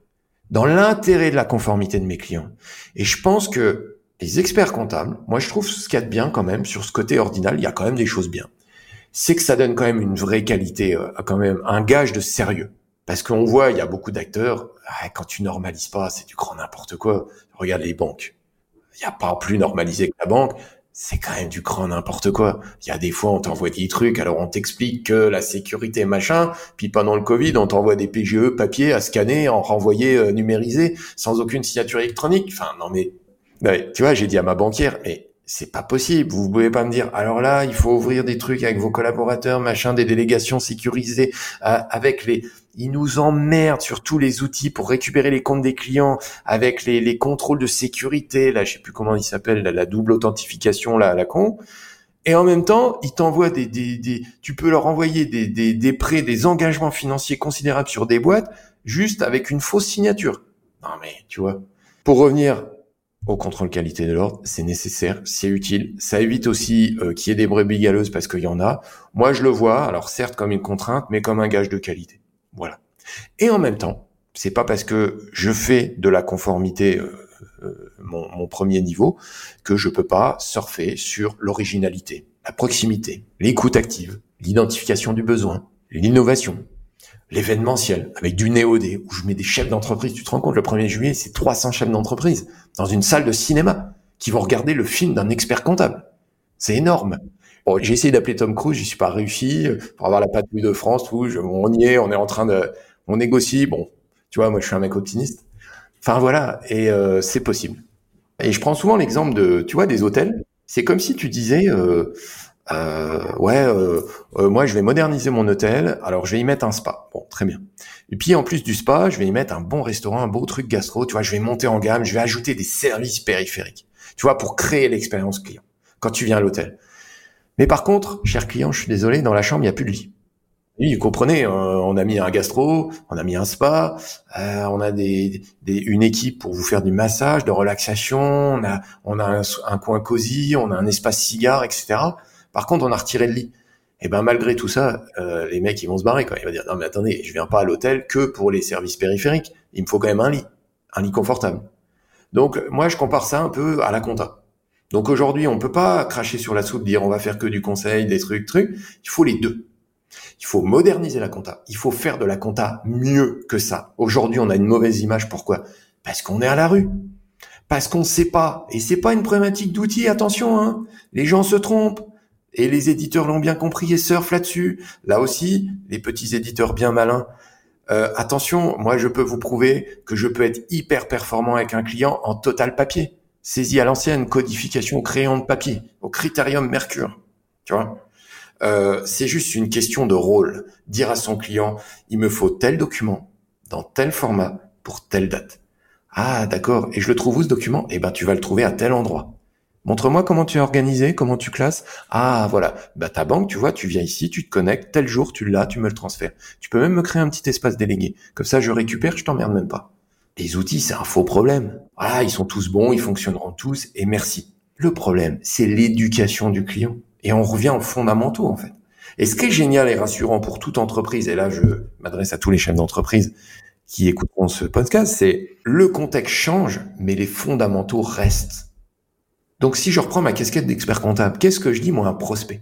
Dans l'intérêt de la conformité de mes clients. Et je pense que les experts comptables, moi je trouve ce qu'il y a de bien quand même sur ce côté ordinal, il y a quand même des choses bien. C'est que ça donne quand même une vraie qualité, euh, quand même un gage de sérieux. Parce qu'on voit, il y a beaucoup d'acteurs, ah, quand tu normalises pas, c'est du grand n'importe quoi. Regarde les banques. Il n'y a pas plus normalisé que la banque. C'est quand même du grand n'importe quoi. Il y a des fois, on t'envoie des trucs, alors on t'explique que la sécurité machin, puis pendant le Covid, on t'envoie des PGE papier à scanner, en renvoyer euh, numérisé, sans aucune signature électronique. Enfin, non mais tu vois, j'ai dit à ma banquière, mais c'est pas possible. Vous pouvez pas me dire, alors là, il faut ouvrir des trucs avec vos collaborateurs, machin, des délégations sécurisées, euh, avec les, ils nous emmerdent sur tous les outils pour récupérer les comptes des clients, avec les, les contrôles de sécurité, là, je sais plus comment il s'appelle, la, double authentification, là, à la con. Et en même temps, ils t'envoient des, des, des, tu peux leur envoyer des, des, des prêts, des engagements financiers considérables sur des boîtes, juste avec une fausse signature. Non mais, tu vois. Pour revenir au contrôle qualité de l'ordre, c'est nécessaire, c'est utile. Ça évite aussi euh, qu'il y ait des brebis galeuses parce qu'il y en a. Moi, je le vois, alors certes comme une contrainte, mais comme un gage de qualité. Voilà. Et en même temps, c'est pas parce que je fais de la conformité euh, euh, mon, mon, premier niveau que je peux pas surfer sur l'originalité, la proximité, l'écoute active, l'identification du besoin, l'innovation, l'événementiel avec du néodé où je mets des chefs d'entreprise. Tu te rends compte, le 1er juillet, c'est 300 chefs d'entreprise dans une salle de cinéma qui vont regarder le film d'un expert comptable. C'est énorme. Bon, j'ai essayé d'appeler Tom Cruise, j'y suis pas réussi pour avoir la patrouille de France. Tout, on y est, on est en train de, on négocie. Bon, tu vois, moi je suis un mec optimiste. Enfin voilà, et euh, c'est possible. Et je prends souvent l'exemple de, tu vois, des hôtels. C'est comme si tu disais, euh, euh, ouais, euh, euh, moi je vais moderniser mon hôtel, alors je vais y mettre un spa. Bon, très bien. Et puis en plus du spa, je vais y mettre un bon restaurant, un beau truc gastro. Tu vois, je vais monter en gamme, je vais ajouter des services périphériques. Tu vois, pour créer l'expérience client quand tu viens à l'hôtel. Mais par contre, cher client, je suis désolé, dans la chambre il n'y a plus de lit. Oui, vous comprenez, on a mis un gastro, on a mis un spa, euh, on a des, des, une équipe pour vous faire du massage, de relaxation, on a, on a un, un coin cosy, on a un espace cigare, etc. Par contre, on a retiré le lit. Et ben malgré tout ça, euh, les mecs ils vont se barrer. Quoi. Ils vont dire non mais attendez, je viens pas à l'hôtel que pour les services périphériques. Il me faut quand même un lit, un lit confortable. Donc moi je compare ça un peu à la compta. Donc aujourd'hui on peut pas cracher sur la soupe dire on va faire que du conseil, des trucs, trucs. Il faut les deux. Il faut moderniser la compta. Il faut faire de la compta mieux que ça. Aujourd'hui on a une mauvaise image. Pourquoi? Parce qu'on est à la rue. Parce qu'on ne sait pas. Et c'est pas une problématique d'outils. Attention, hein. Les gens se trompent et les éditeurs l'ont bien compris et surfent là-dessus. Là aussi, les petits éditeurs bien malins. Euh, attention, moi je peux vous prouver que je peux être hyper performant avec un client en total papier. Saisie à l'ancienne, codification au crayon de papier, au critérium Mercure. Tu vois? Euh, C'est juste une question de rôle. Dire à son client, il me faut tel document, dans tel format, pour telle date. Ah d'accord, et je le trouve où ce document? Eh ben tu vas le trouver à tel endroit. Montre-moi comment tu es organisé, comment tu classes. Ah, voilà. Bah, ta banque, tu vois, tu viens ici, tu te connectes, tel jour, tu l'as, tu me le transfères. Tu peux même me créer un petit espace délégué. Comme ça, je récupère, je t'emmerde même pas. Les outils, c'est un faux problème. Ah, ils sont tous bons, ils fonctionneront tous, et merci. Le problème, c'est l'éducation du client. Et on revient aux fondamentaux, en fait. Et ce qui est génial et rassurant pour toute entreprise, et là, je m'adresse à tous les chefs d'entreprise qui écouteront ce podcast, c'est le contexte change, mais les fondamentaux restent. Donc si je reprends ma casquette d'expert comptable, qu'est-ce que je dis moi à un prospect?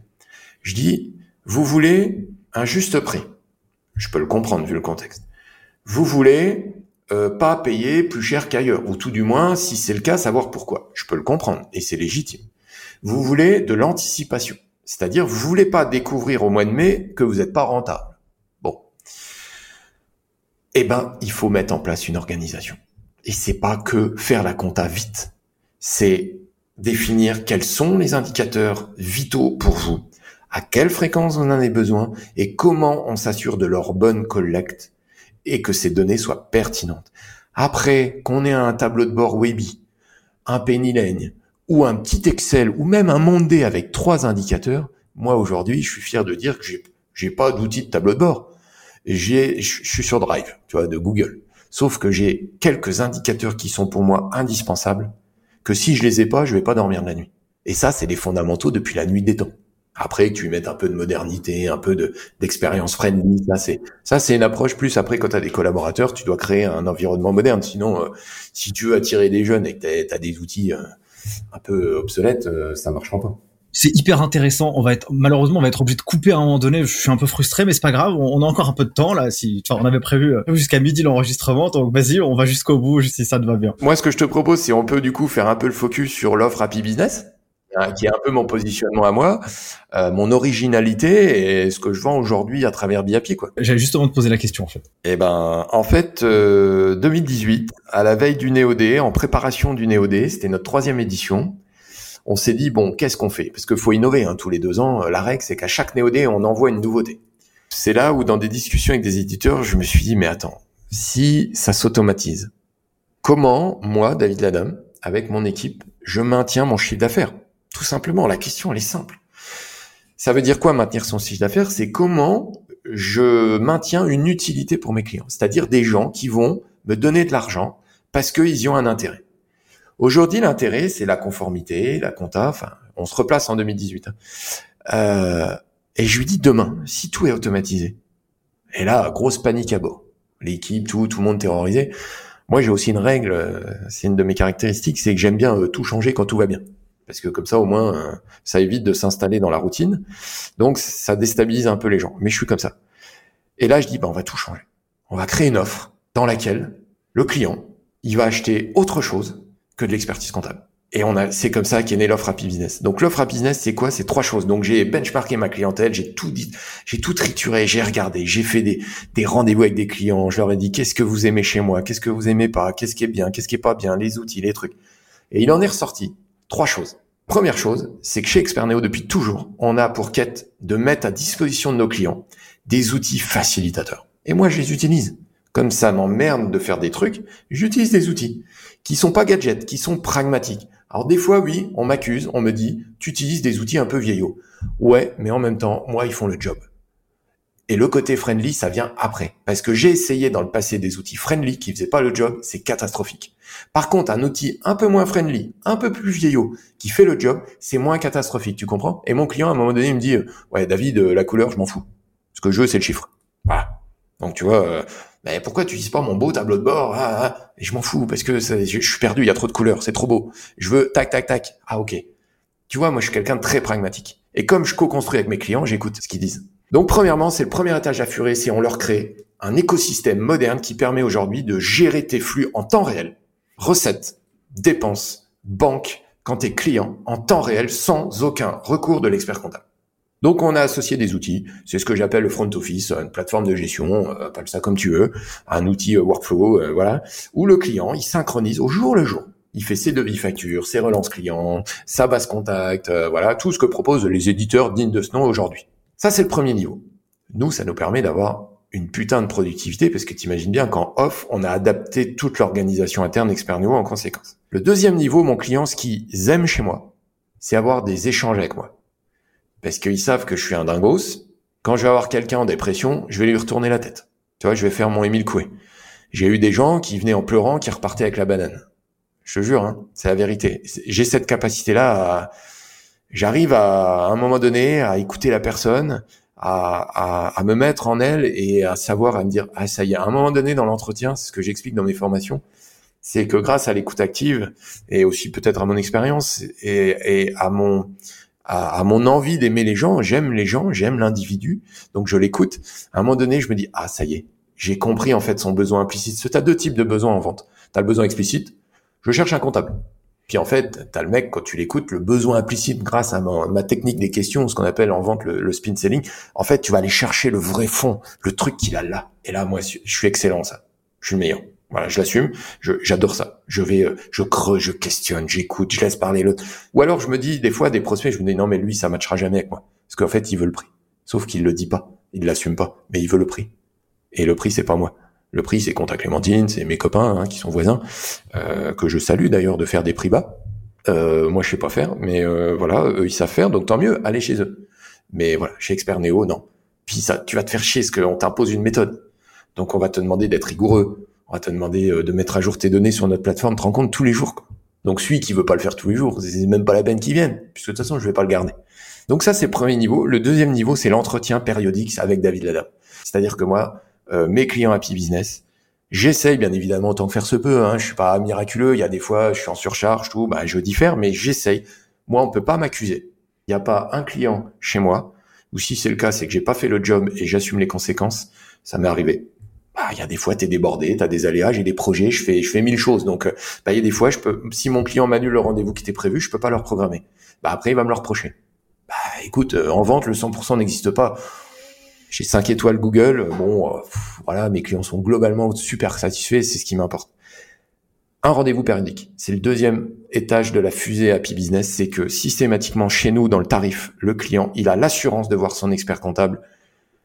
Je dis, vous voulez un juste prix. Je peux le comprendre vu le contexte. Vous voulez euh, pas payer plus cher qu'ailleurs, ou tout du moins, si c'est le cas, savoir pourquoi. Je peux le comprendre, et c'est légitime. Vous voulez de l'anticipation, c'est-à-dire vous voulez pas découvrir au mois de mai que vous n'êtes pas rentable. Bon, eh ben, il faut mettre en place une organisation. Et c'est pas que faire la compta vite, c'est définir quels sont les indicateurs vitaux pour vous, à quelle fréquence vous en avez besoin et comment on s'assure de leur bonne collecte et que ces données soient pertinentes. Après, qu'on ait un tableau de bord Webi, un Pennyline ou un petit Excel ou même un Monday avec trois indicateurs, moi aujourd'hui, je suis fier de dire que j'ai j'ai pas d'outil de tableau de bord. J'ai je suis sur Drive, tu vois, de Google. Sauf que j'ai quelques indicateurs qui sont pour moi indispensables que si je les ai pas, je vais pas dormir de la nuit. Et ça, c'est les fondamentaux depuis la nuit des temps. Après, tu mettes un peu de modernité, un peu de d'expérience friendly, ça c'est ça c'est une approche plus. Après, quand tu as des collaborateurs, tu dois créer un environnement moderne. Sinon, euh, si tu veux attirer des jeunes et que tu as, des outils euh, un peu obsolètes, euh, ça marchera pas c'est hyper intéressant. On va être malheureusement on va être obligé de couper à un moment donné. Je suis un peu frustré, mais c'est pas grave. On, a encore un peu de temps là. Si on avait prévu euh, jusqu'à midi l'enregistrement, donc vas-y, on va jusqu'au bout si ça te va bien. Moi, ce que je te propose, c'est on peut du coup faire un peu le focus sur l'offre Happy Business hein, qui est un peu mon positionnement à moi, euh, mon originalité et ce que je vends aujourd'hui à travers Biapi quoi. J'allais justement te poser la question en fait. Eh ben en fait 2018 euh, à la veille du Néodé, en préparation du Néodé, c'était notre troisième édition on s'est dit bon, qu'est-ce qu'on fait? Parce qu'il faut innover. Hein, tous les deux ans, la règle c'est qu'à chaque néodé, on envoie une nouveauté. C'est là où dans des discussions avec des éditeurs, je me suis dit mais attends, si ça s'automatise, comment moi, David Ladam, avec mon équipe, je maintiens mon chiffre d'affaires? Tout simplement, la question elle est simple. Ça veut dire quoi maintenir son chiffre d'affaires? C'est comment je maintiens une utilité pour mes clients, c'est-à-dire des gens qui vont me donner de l'argent parce qu'ils y ont un intérêt. Aujourd'hui, l'intérêt, c'est la conformité, la compta. Enfin, on se replace en 2018. Hein. Euh, et je lui dis demain, si tout est automatisé. Et là, grosse panique à bord. L'équipe, tout, tout le monde terrorisé. Moi, j'ai aussi une règle. Euh, c'est une de mes caractéristiques, c'est que j'aime bien euh, tout changer quand tout va bien parce que comme ça au moins euh, ça évite de s'installer dans la routine. Donc ça déstabilise un peu les gens. Mais je suis comme ça. Et là je dis bah on va tout changer. On va créer une offre dans laquelle le client il va acheter autre chose que de l'expertise comptable. Et on a, c'est comme ça qu'est né l'offre Happy Business. Donc l'offre Happy Business, c'est quoi? C'est trois choses. Donc j'ai benchmarké ma clientèle, j'ai tout dit, j'ai tout trituré, j'ai regardé, j'ai fait des, des rendez-vous avec des clients. Je leur ai dit qu'est-ce que vous aimez chez moi, qu'est-ce que vous aimez pas, qu'est-ce qui est bien, qu'est-ce qui est pas bien, les outils, les trucs. Et il en est ressorti Trois choses. Première chose, c'est que chez Experneo, depuis toujours, on a pour quête de mettre à disposition de nos clients des outils facilitateurs. Et moi, je les utilise. Comme ça m'emmerde de faire des trucs, j'utilise des outils qui sont pas gadgets, qui sont pragmatiques. Alors des fois, oui, on m'accuse, on me dit, tu utilises des outils un peu vieillots. Ouais, mais en même temps, moi, ils font le job. Et le côté friendly, ça vient après. Parce que j'ai essayé dans le passé des outils friendly qui faisaient pas le job, c'est catastrophique. Par contre, un outil un peu moins friendly, un peu plus vieillot, qui fait le job, c'est moins catastrophique, tu comprends? Et mon client, à un moment donné, il me dit, ouais, David, euh, la couleur, je m'en fous. Ce que je veux, c'est le chiffre. Voilà. Donc, tu vois, euh, mais pourquoi tu utilises pas mon beau tableau de bord ah, ah, je m'en fous, parce que je, suis perdu, il y a trop de couleurs, c'est trop beau. Je veux tac, tac, tac. Ah, ok. Tu vois, moi, je suis quelqu'un de très pragmatique. Et comme je co-construis avec mes clients, j'écoute ce qu'ils disent. Donc premièrement, c'est le premier étage à furer, c'est on leur crée un écosystème moderne qui permet aujourd'hui de gérer tes flux en temps réel, recettes, dépenses, banque, quand t'es client, en temps réel, sans aucun recours de l'expert comptable. Donc on a associé des outils, c'est ce que j'appelle le front office, une plateforme de gestion, euh, appelle ça comme tu veux, un outil euh, workflow, euh, voilà, où le client il synchronise au jour le jour. Il fait ses devis factures, ses relances clients, sa base contact, voilà, tout ce que proposent les éditeurs dignes de ce nom aujourd'hui. Ça, c'est le premier niveau. Nous, ça nous permet d'avoir une putain de productivité parce que tu imagines bien qu'en off, on a adapté toute l'organisation interne Expert en conséquence. Le deuxième niveau, mon client, ce qu'ils aiment chez moi, c'est avoir des échanges avec moi. Parce qu'ils savent que je suis un dingos. Quand je vais avoir quelqu'un en dépression, je vais lui retourner la tête. Tu vois, je vais faire mon Émile Coué. J'ai eu des gens qui venaient en pleurant, qui repartaient avec la banane. Je te jure, hein, c'est la vérité. J'ai cette capacité-là à, j'arrive à, un moment donné à écouter la personne, à, à, me mettre en elle et à savoir à me dire ah ça y est à un moment donné dans l'entretien c'est ce que j'explique dans mes formations c'est que grâce à l'écoute active et aussi peut-être à mon expérience et, et, à mon à, mon envie d'aimer les gens j'aime les gens j'aime l'individu donc je l'écoute à un moment donné je me dis ah ça y est j'ai compris en fait son besoin implicite tu as deux types de besoins en vente tu as le besoin explicite je cherche un comptable puis en fait, t'as le mec, quand tu l'écoutes, le besoin implicite grâce à ma, technique des questions, ce qu'on appelle en vente le, spin selling, en fait, tu vas aller chercher le vrai fond, le truc qu'il a là. Et là, moi, je suis excellent ça. Je suis le meilleur. Voilà, je l'assume. J'adore ça. Je vais, euh, je creuse, je questionne, j'écoute, je laisse parler l'autre. Ou alors, je me dis, des fois, des prospects, je me dis, non, mais lui, ça matchera jamais avec moi. Parce qu'en fait, il veut le prix. Sauf qu'il le dit pas. Il l'assume pas. Mais il veut le prix. Et le prix, c'est pas moi. Le prix, c'est Compte Clémentine, c'est mes copains hein, qui sont voisins, euh, que je salue d'ailleurs de faire des prix bas. Euh, moi, je sais pas faire, mais euh, voilà, eux, ils savent faire, donc tant mieux, allez chez eux. Mais voilà, chez Expert Néo, non. Puis ça, tu vas te faire chier, parce qu'on t'impose une méthode. Donc on va te demander d'être rigoureux, on va te demander de mettre à jour tes données sur notre plateforme, te rends compte tous les jours. Quoi. Donc celui qui veut pas le faire tous les jours, c'est même pas la peine qu'il vienne, puisque de toute façon, je vais pas le garder. Donc ça, c'est le premier niveau. Le deuxième niveau, c'est l'entretien périodique avec David Lada. C'est-à-dire que moi, euh, mes clients Happy Business, J'essaye bien évidemment autant faire se peut. Hein. Je suis pas miraculeux. Il y a des fois, je suis en surcharge, tout. Bah, je diffère, mais j'essaye. Moi, on peut pas m'accuser. Il n'y a pas un client chez moi ou si c'est le cas, c'est que j'ai pas fait le job et j'assume les conséquences. Ça m'est arrivé. Bah, il y a des fois, t'es débordé, t'as des aléas, j'ai des projets, je fais, je fais mille choses. Donc, euh, bah, il y a des fois, si mon client m'annule le rendez-vous qui était prévu, je peux pas le reprogrammer. Bah, après, il va me le reprocher. Bah, écoute, euh, en vente, le 100% n'existe pas. J'ai 5 étoiles Google. Bon, euh, voilà, mes clients sont globalement super satisfaits, c'est ce qui m'importe. un rendez-vous périodique. C'est le deuxième étage de la fusée Happy Business, c'est que systématiquement chez nous, dans le tarif, le client, il a l'assurance de voir son expert comptable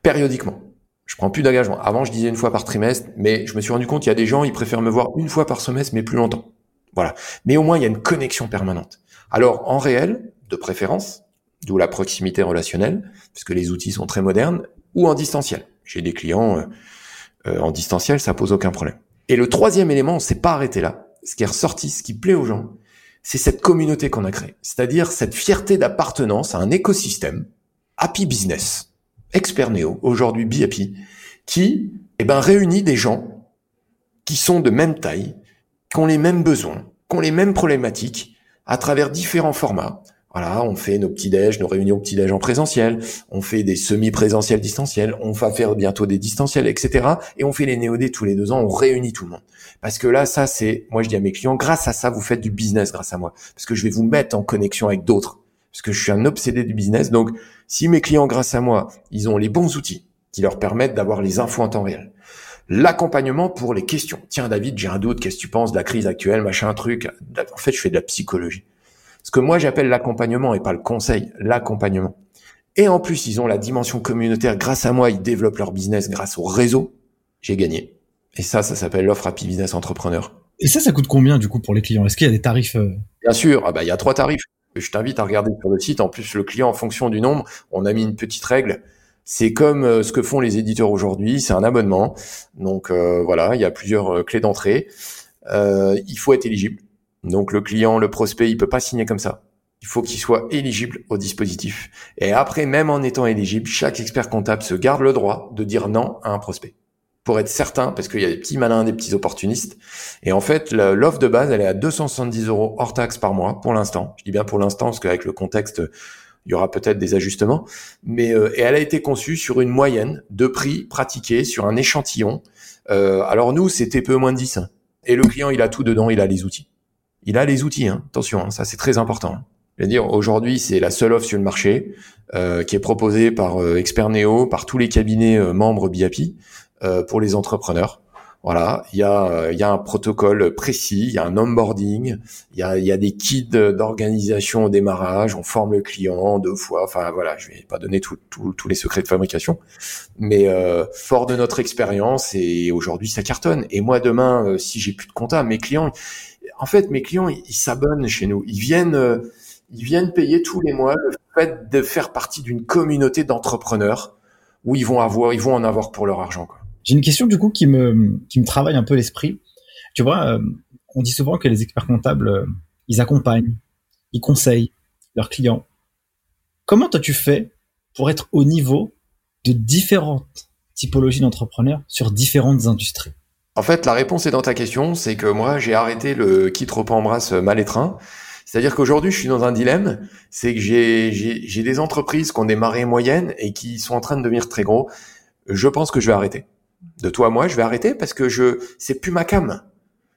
périodiquement. Je prends plus d'engagement. Avant, je disais une fois par trimestre, mais je me suis rendu compte qu'il y a des gens, ils préfèrent me voir une fois par semestre, mais plus longtemps. Voilà. Mais au moins, il y a une connexion permanente. Alors, en réel, de préférence, d'où la proximité relationnelle, parce que les outils sont très modernes, ou en distanciel. J'ai des clients euh, euh, en distanciel, ça pose aucun problème. Et le troisième élément, on s'est pas arrêté là. Ce qui est ressorti, ce qui plaît aux gens, c'est cette communauté qu'on a créée. C'est-à-dire cette fierté d'appartenance à un écosystème, Happy Business, Expert Neo, aujourd'hui BHappy, qui eh ben, réunit des gens qui sont de même taille, qui ont les mêmes besoins, qui ont les mêmes problématiques, à travers différents formats, voilà, on fait nos petits déj, nos réunions petits déj en présentiel, on fait des semi-présentiels distanciels, on va faire bientôt des distanciels, etc. Et on fait les néodés tous les deux ans, on réunit tout le monde. Parce que là, ça, c'est, moi je dis à mes clients, grâce à ça, vous faites du business grâce à moi. Parce que je vais vous mettre en connexion avec d'autres. Parce que je suis un obsédé du business. Donc, si mes clients, grâce à moi, ils ont les bons outils qui leur permettent d'avoir les infos en temps réel. L'accompagnement pour les questions. Tiens, David, j'ai un doute, qu'est-ce que tu penses de la crise actuelle, machin, truc. En fait, je fais de la psychologie ce que moi j'appelle l'accompagnement et pas le conseil, l'accompagnement. Et en plus, ils ont la dimension communautaire. Grâce à moi, ils développent leur business grâce au réseau. J'ai gagné. Et ça, ça s'appelle l'offre Happy Business Entrepreneur. Et ça, ça coûte combien du coup pour les clients? Est-ce qu'il y a des tarifs euh? Bien sûr. Ah bah il y a trois tarifs. Je t'invite à regarder sur le site. En plus, le client, en fonction du nombre, on a mis une petite règle. C'est comme euh, ce que font les éditeurs aujourd'hui. C'est un abonnement. Donc euh, voilà, il y a plusieurs clés d'entrée. il faut être éligible. Donc le client, le prospect, il peut pas signer comme ça. Il faut qu'il soit éligible au dispositif. Et après, même en étant éligible, chaque expert comptable se garde le droit de dire non à un prospect. Pour être certain, parce qu'il y a des petits malins, des petits opportunistes. Et en fait, l'offre de base, elle est à 270 euros hors taxe par mois pour l'instant. Je dis bien pour l'instant, parce qu'avec le contexte, il y aura peut-être des ajustements. Mais euh, et elle a été conçue sur une moyenne de prix pratiqués sur un échantillon. Euh, alors nous, c'était peu moins de 10. Et le client, il a tout dedans, il a les outils il a les outils. Hein. Attention, hein, ça c'est très important. Je veux dire, aujourd'hui, c'est la seule offre sur le marché euh, qui est proposée par euh, Expert Neo, par tous les cabinets euh, membres BIAPI pour les entrepreneurs. Voilà, il y a, y a un protocole précis, il y a un onboarding, il y a, y a des kits d'organisation au démarrage, on forme le client deux fois. Enfin voilà, je vais pas donner tous les secrets de fabrication, mais fort de notre expérience et aujourd'hui ça cartonne. Et moi demain, si j'ai plus de compta, mes clients en fait, mes clients, ils s'abonnent chez nous. Ils viennent, euh, ils viennent payer tous les mois le fait de faire partie d'une communauté d'entrepreneurs où ils vont avoir, ils vont en avoir pour leur argent. J'ai une question du coup qui me, qui me travaille un peu l'esprit. Tu vois, euh, on dit souvent que les experts comptables, euh, ils accompagnent, ils conseillent leurs clients. Comment toi tu fais pour être au niveau de différentes typologies d'entrepreneurs sur différentes industries? En fait, la réponse est dans ta question, c'est que moi, j'ai arrêté le qui trop embrasse mal étreint. C'est-à-dire qu'aujourd'hui, je suis dans un dilemme, c'est que j'ai, des entreprises qui ont des marées moyennes et qui sont en train de devenir très gros. Je pense que je vais arrêter. De toi à moi, je vais arrêter parce que je, c'est plus ma cam.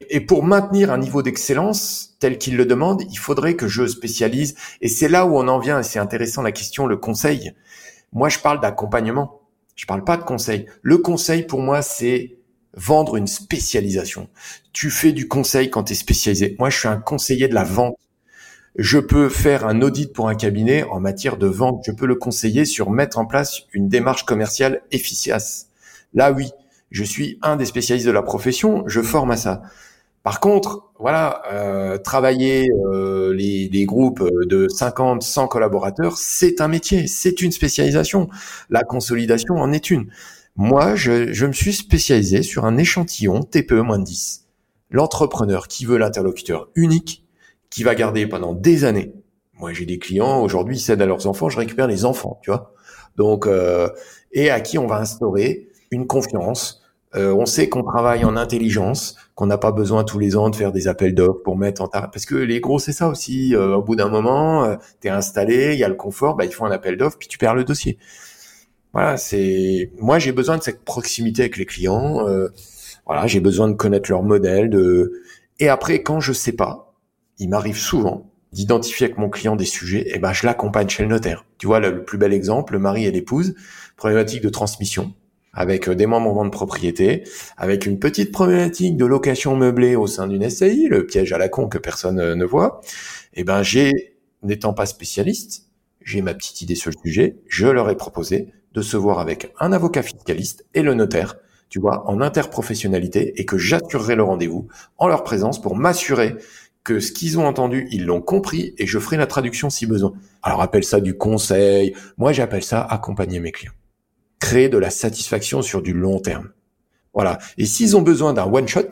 Et pour maintenir un niveau d'excellence tel qu'il le demande, il faudrait que je spécialise. Et c'est là où on en vient, et c'est intéressant la question, le conseil. Moi, je parle d'accompagnement. Je parle pas de conseil. Le conseil, pour moi, c'est vendre une spécialisation. Tu fais du conseil quand tu es spécialisé. Moi, je suis un conseiller de la vente. Je peux faire un audit pour un cabinet en matière de vente. Je peux le conseiller sur mettre en place une démarche commerciale efficace. Là, oui, je suis un des spécialistes de la profession. Je forme à ça. Par contre, voilà, euh, travailler euh, les, groupes de 50, 100 collaborateurs, c'est un métier, c'est une spécialisation. La consolidation en est une. Moi, je, me suis spécialisé sur un échantillon TPE moins de 10. L'entrepreneur qui veut l'interlocuteur unique, qui va garder pendant des années. Moi, j'ai des clients, aujourd'hui, ils cèdent à leurs enfants, je récupère les enfants, tu vois. Donc, euh, et à qui on va instaurer une confiance. Euh, on sait qu'on travaille en intelligence, qu'on n'a pas besoin tous les ans de faire des appels d'offres pour mettre en ta... Parce que les gros, c'est ça aussi. Euh, au bout d'un moment, tu es installé, il y a le confort, bah, il faut un appel d'offres, puis tu perds le dossier. Voilà, c'est moi j'ai besoin de cette proximité avec les clients. Euh, voilà, j'ai besoin de connaître leur modèle. De et après quand je sais pas, il m'arrive souvent d'identifier avec mon client des sujets. Et ben je l'accompagne chez le notaire. Tu vois le, plus bel exemple, le mari et l'épouse, problématique de transmission. Avec euh, des membres de propriété, avec une petite problématique de location meublée au sein d'une SCI, le piège à la con que personne euh, ne voit, eh ben j'ai, n'étant pas spécialiste, j'ai ma petite idée sur le sujet, je leur ai proposé de se voir avec un avocat fiscaliste et le notaire, tu vois, en interprofessionnalité, et que j'assurerai le rendez-vous en leur présence pour m'assurer que ce qu'ils ont entendu, ils l'ont compris, et je ferai la traduction si besoin. Alors appelle ça du conseil, moi j'appelle ça accompagner mes clients créer de la satisfaction sur du long terme. Voilà. Et s'ils ont besoin d'un one shot,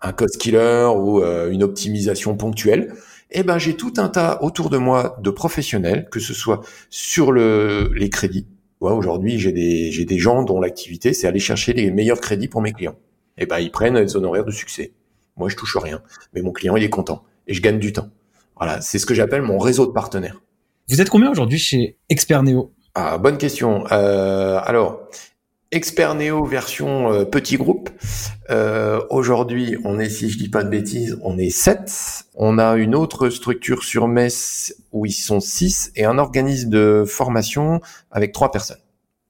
un cost killer ou euh, une optimisation ponctuelle, eh ben j'ai tout un tas autour de moi de professionnels, que ce soit sur le, les crédits. Aujourd'hui j'ai des des gens dont l'activité c'est aller chercher les meilleurs crédits pour mes clients. Eh ben ils prennent les honoraires de succès. Moi je touche rien, mais mon client il est content et je gagne du temps. Voilà, c'est ce que j'appelle mon réseau de partenaires. Vous êtes combien aujourd'hui chez Expert Neo? Ah, bonne question. Euh, alors, Expert Neo version euh, petit groupe. Euh, aujourd'hui, on est, si je dis pas de bêtises, on est 7. On a une autre structure sur Metz où ils sont 6 et un organisme de formation avec trois personnes.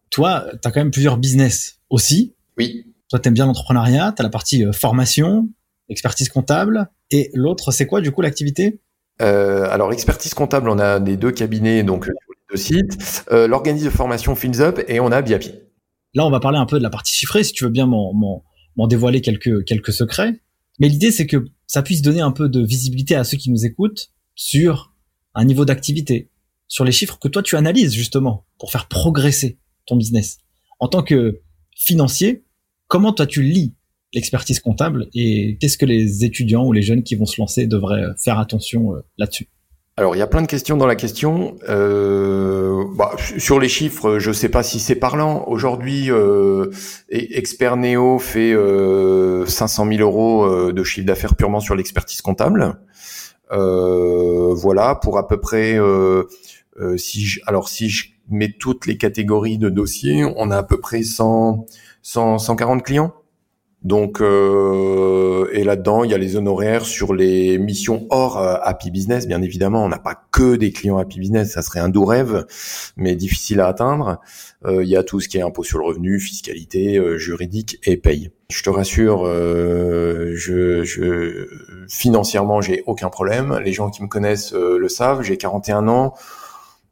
Toi, tu as quand même plusieurs business aussi. Oui. Toi, tu aimes bien l'entrepreneuriat, tu as la partie formation, expertise comptable. Et l'autre, c'est quoi du coup l'activité? Alors, expertise comptable, on a des deux cabinets, donc de site, euh, l'organisme de formation Up et on a Biapi. Là, on va parler un peu de la partie chiffrée, si tu veux bien m'en dévoiler quelques, quelques secrets. Mais l'idée, c'est que ça puisse donner un peu de visibilité à ceux qui nous écoutent sur un niveau d'activité, sur les chiffres que toi tu analyses justement pour faire progresser ton business. En tant que financier, comment toi tu lis l'expertise comptable et qu'est-ce que les étudiants ou les jeunes qui vont se lancer devraient faire attention euh, là-dessus? Alors, il y a plein de questions dans la question. Euh, bah, sur les chiffres, je ne sais pas si c'est parlant. Aujourd'hui, euh, Expert Neo fait euh, 500 000 euros euh, de chiffre d'affaires purement sur l'expertise comptable. Euh, voilà, pour à peu près, si je, alors si je mets toutes les catégories de dossiers, on a à peu près 100, 100 140 clients. Donc, euh, et là-dedans, il y a les honoraires sur les missions hors euh, Happy Business. Bien évidemment, on n'a pas que des clients Happy Business, ça serait un doux rêve, mais difficile à atteindre. Euh, il y a tout ce qui est impôt sur le revenu, fiscalité, juridique et paye. Je te rassure, je, je, financièrement, j'ai aucun problème. Les gens qui me connaissent le savent. J'ai 41 ans.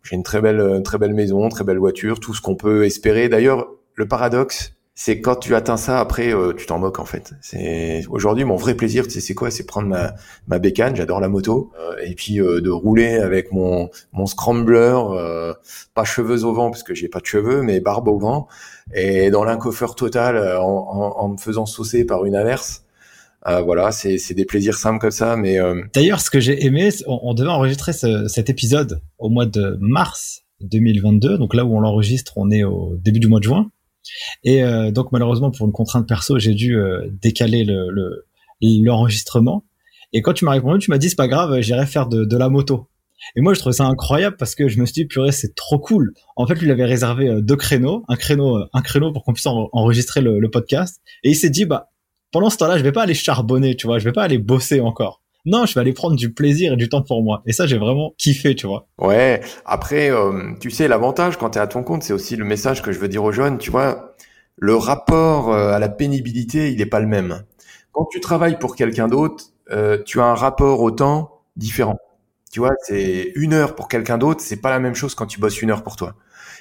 J'ai une très belle, très belle maison, très belle voiture, tout ce qu'on peut espérer. D'ailleurs, le paradoxe, c'est quand tu atteins ça après euh, tu t'en moques en fait. C'est aujourd'hui mon vrai plaisir sais c'est quoi? C'est prendre ma ma bécane j'adore la moto euh, et puis euh, de rouler avec mon mon scrambler pas cheveux au vent parce que j'ai pas de cheveux mais barbe au vent et dans l'incoffeur total en, en, en, me faisant saucer par une averse. Voilà, c'est des plaisirs simples comme ça, mais d'ailleurs, ce que j'ai aimé, on, devait enregistrer ce, cet épisode au mois de mars 2022, donc là où on l'enregistre, on est au début du mois de juin. Et euh, donc malheureusement pour une contrainte perso, j'ai dû euh, décaler le l'enregistrement. et quand tu m'as répondu, tu m'as dit c'est pas grave, j'irai faire de, la moto. Et moi, je trouvais ça incroyable parce que je me suis dit, purée, c'est trop cool. En fait, lui, il avait réservé euh, deux créneaux, un créneau, un créneau pour qu'on puisse enregistrer le, le, podcast. Et il s'est dit, bah, pendant ce temps-là, je vais pas aller charbonner, tu vois, je vais pas aller bosser encore non, je vais aller prendre du plaisir et du temps pour moi. Et ça, j'ai vraiment kiffé, tu vois. Ouais. Après, euh, tu sais, l'avantage quand tu es à ton compte, c'est aussi le message que je veux dire aux jeunes. Tu vois, le rapport euh, à la pénibilité, il n'est pas le même. Quand tu travailles pour quelqu'un d'autre, euh, tu as un rapport au temps différent. Tu vois, c'est une heure pour quelqu'un d'autre, c'est pas la même chose quand tu bosses une heure pour toi.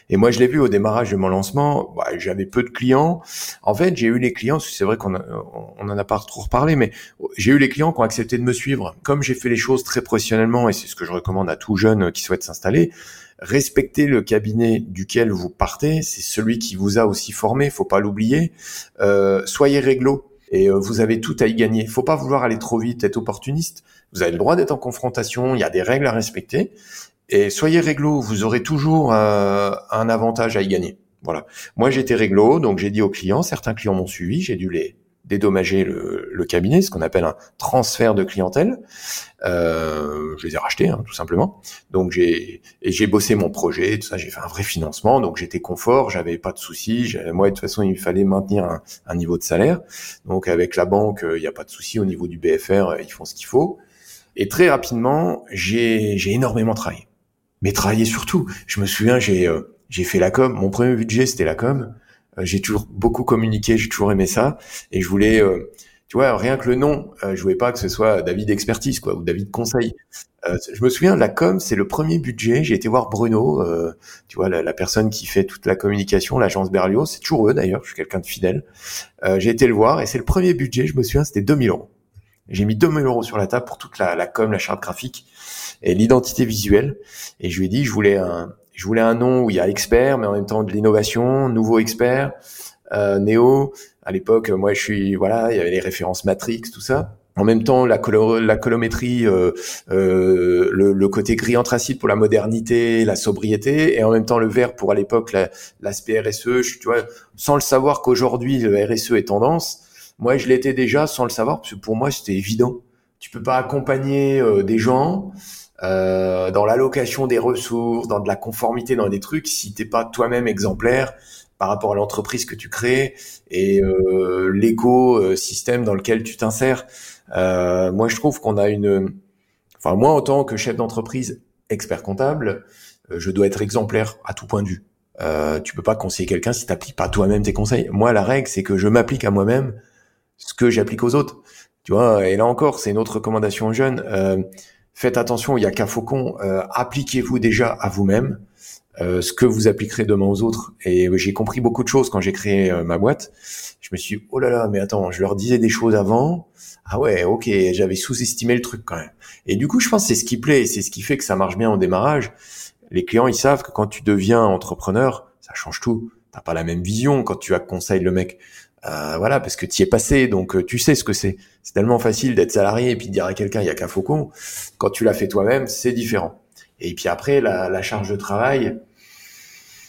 Et moi, je l'ai vu au démarrage de mon lancement. Bah, j'avais peu de clients. En fait, j'ai eu les clients. C'est vrai qu'on on en a pas trop reparlé, mais j'ai eu les clients qui ont accepté de me suivre. Comme j'ai fait les choses très professionnellement, et c'est ce que je recommande à tout jeune qui souhaite s'installer, respectez le cabinet duquel vous partez. C'est celui qui vous a aussi formé. Faut pas l'oublier. Euh, soyez réglo et euh, vous avez tout à y gagner. Faut pas vouloir aller trop vite, être opportuniste. Vous avez le droit d'être en confrontation. Il y a des règles à respecter. Et soyez réglo, vous aurez toujours euh, un avantage à y gagner. Voilà. Moi, j'étais réglo, donc j'ai dit aux clients, certains clients m'ont suivi, j'ai dû les dédommager le, cabinet, ce qu'on appelle un transfert de clientèle. Euh, je les ai rachetés, hein, tout simplement. Donc j'ai et j'ai bossé mon projet, tout ça. J'ai fait un vrai financement, donc j'étais confort, j'avais pas de soucis. Moi, de toute façon, il fallait maintenir un, niveau de salaire. Donc avec la banque, il n'y a pas de souci au niveau du BFR, ils font ce qu'il faut. Et très rapidement, j'ai énormément travaillé mais travailler surtout. Je me souviens, j'ai euh, j'ai fait la com. Mon premier budget, c'était la com. j'ai toujours beaucoup communiqué, j'ai toujours aimé ça, et je voulais tu vois, rien que le nom, euh, je voulais pas que ce soit David Expertise, quoi, ou David Conseil. Euh, je me souviens, la com, c'est le premier budget. J'ai été voir Bruno, euh, tu vois, la, personne qui fait toute la communication, l'agence Berlioz. C'est toujours eux, d'ailleurs. Je suis quelqu'un de fidèle. Euh, j'ai été le voir et c'est le premier budget. Je me souviens, c'était 2000 euros. J'ai mis 2000 euros sur la table pour toute la, la com, la charte graphique et l'identité visuelle. Et je lui ai dit, je voulais un, je voulais un nom où il y a expert, mais en même temps de l'innovation, nouveau expert, euh, Néo, à l'époque, moi, je suis voilà, il y avait les références Matrix, tout ça. En même temps, la, la colométrie, euh, euh, le, côté gris anthracite pour la modernité, la sobriété, et en même temps le vert pour à l'époque l'aspect RSE. Tu vois, sans le savoir qu'aujourd'hui le RSE est tendance, moi je l'étais déjà sans le savoir parce que pour moi c'était évident. Tu peux pas accompagner euh, des gens euh, dans l'allocation des ressources, dans de la conformité, dans des trucs si t'es pas toi-même exemplaire par rapport à l'entreprise que tu crées et euh, l'écosystème dans lequel tu t'insères. Euh, moi, je trouve qu'on a une... Enfin, moi, en tant que chef d'entreprise expert comptable, euh, je dois être exemplaire à tout point de vue. Euh, tu peux pas conseiller quelqu'un si t'appliques pas toi-même tes conseils. Moi, la règle, c'est que je m'applique à moi-même ce que j'applique aux autres. Tu vois, et là encore, c'est une autre recommandation aux jeunes. Euh, faites attention, il y a qu'un faucon. Euh, appliquez-vous déjà à vous-même. Euh, ce que vous appliquerez demain aux autres. Et j'ai compris beaucoup de choses quand j'ai créé euh, ma boîte. Je me suis oh là là, mais attends, je leur disais des choses avant. Ah ouais, ok, j'avais sous-estimé le truc quand même. Et du coup, je pense que c'est ce qui plaît, c'est ce qui fait que ça marche bien au démarrage. Les clients, ils savent que quand tu deviens entrepreneur, ça change tout. T'as pas la même vision quand tu as conseil le mec. Euh, voilà, parce que tu y es passé, donc euh, tu sais ce que c'est. C'est tellement facile d'être salarié et puis de dire à quelqu'un il y a qu'un faucon. Quand tu l'as fait toi-même, c'est différent. Et puis après, la, la charge de travail,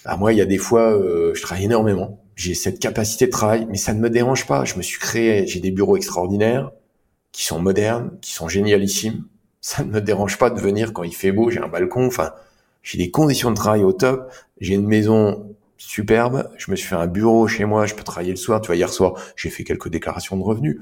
bah moi, il y a des fois, euh, je travaille énormément. J'ai cette capacité de travail, mais ça ne me dérange pas. Je me suis créé, j'ai des bureaux extraordinaires, qui sont modernes, qui sont génialissimes. Ça ne me dérange pas de venir quand il fait beau, j'ai un balcon, enfin, j'ai des conditions de travail au top. J'ai une maison superbe. Je me suis fait un bureau chez moi, je peux travailler le soir. Tu vois, hier soir, j'ai fait quelques déclarations de revenus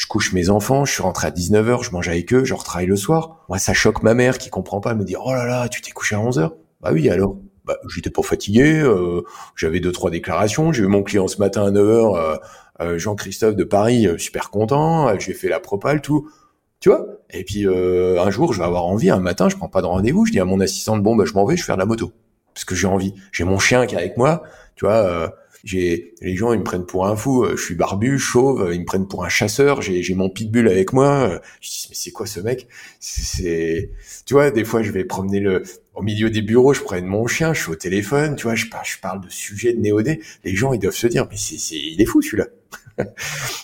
je couche mes enfants, je suis rentré à 19h, je mange avec eux, je retravaille le soir. Moi, ça choque ma mère qui comprend pas, elle me dit, oh là là, tu t'es couché à 11h. Bah oui, alors? Bah, j'étais pas fatigué, euh, j'avais deux, trois déclarations, j'ai eu mon client ce matin à 9h, euh, euh, Jean-Christophe de Paris, super content, j'ai fait la propale, tout. Tu vois? Et puis, un jour, je vais avoir envie, un matin, je prends pas de rendez-vous, je dis à mon assistante, bon, bah, je m'en vais, je vais faire de la moto. Parce que j'ai envie. J'ai mon chien qui est avec moi, tu vois, j'ai les gens ils me prennent pour un fou. Euh, je suis barbu, chauve, ils me prennent pour un chasseur. J'ai mon pitbull avec moi. Euh, je dis mais c'est quoi ce mec? C'est tu vois des fois je vais promener le au milieu des bureaux, je prends mon chien, je suis au téléphone, tu vois, je parle, je parle de sujets de néodé. Les gens ils doivent se dire mais c'est c'est il est fou celui-là.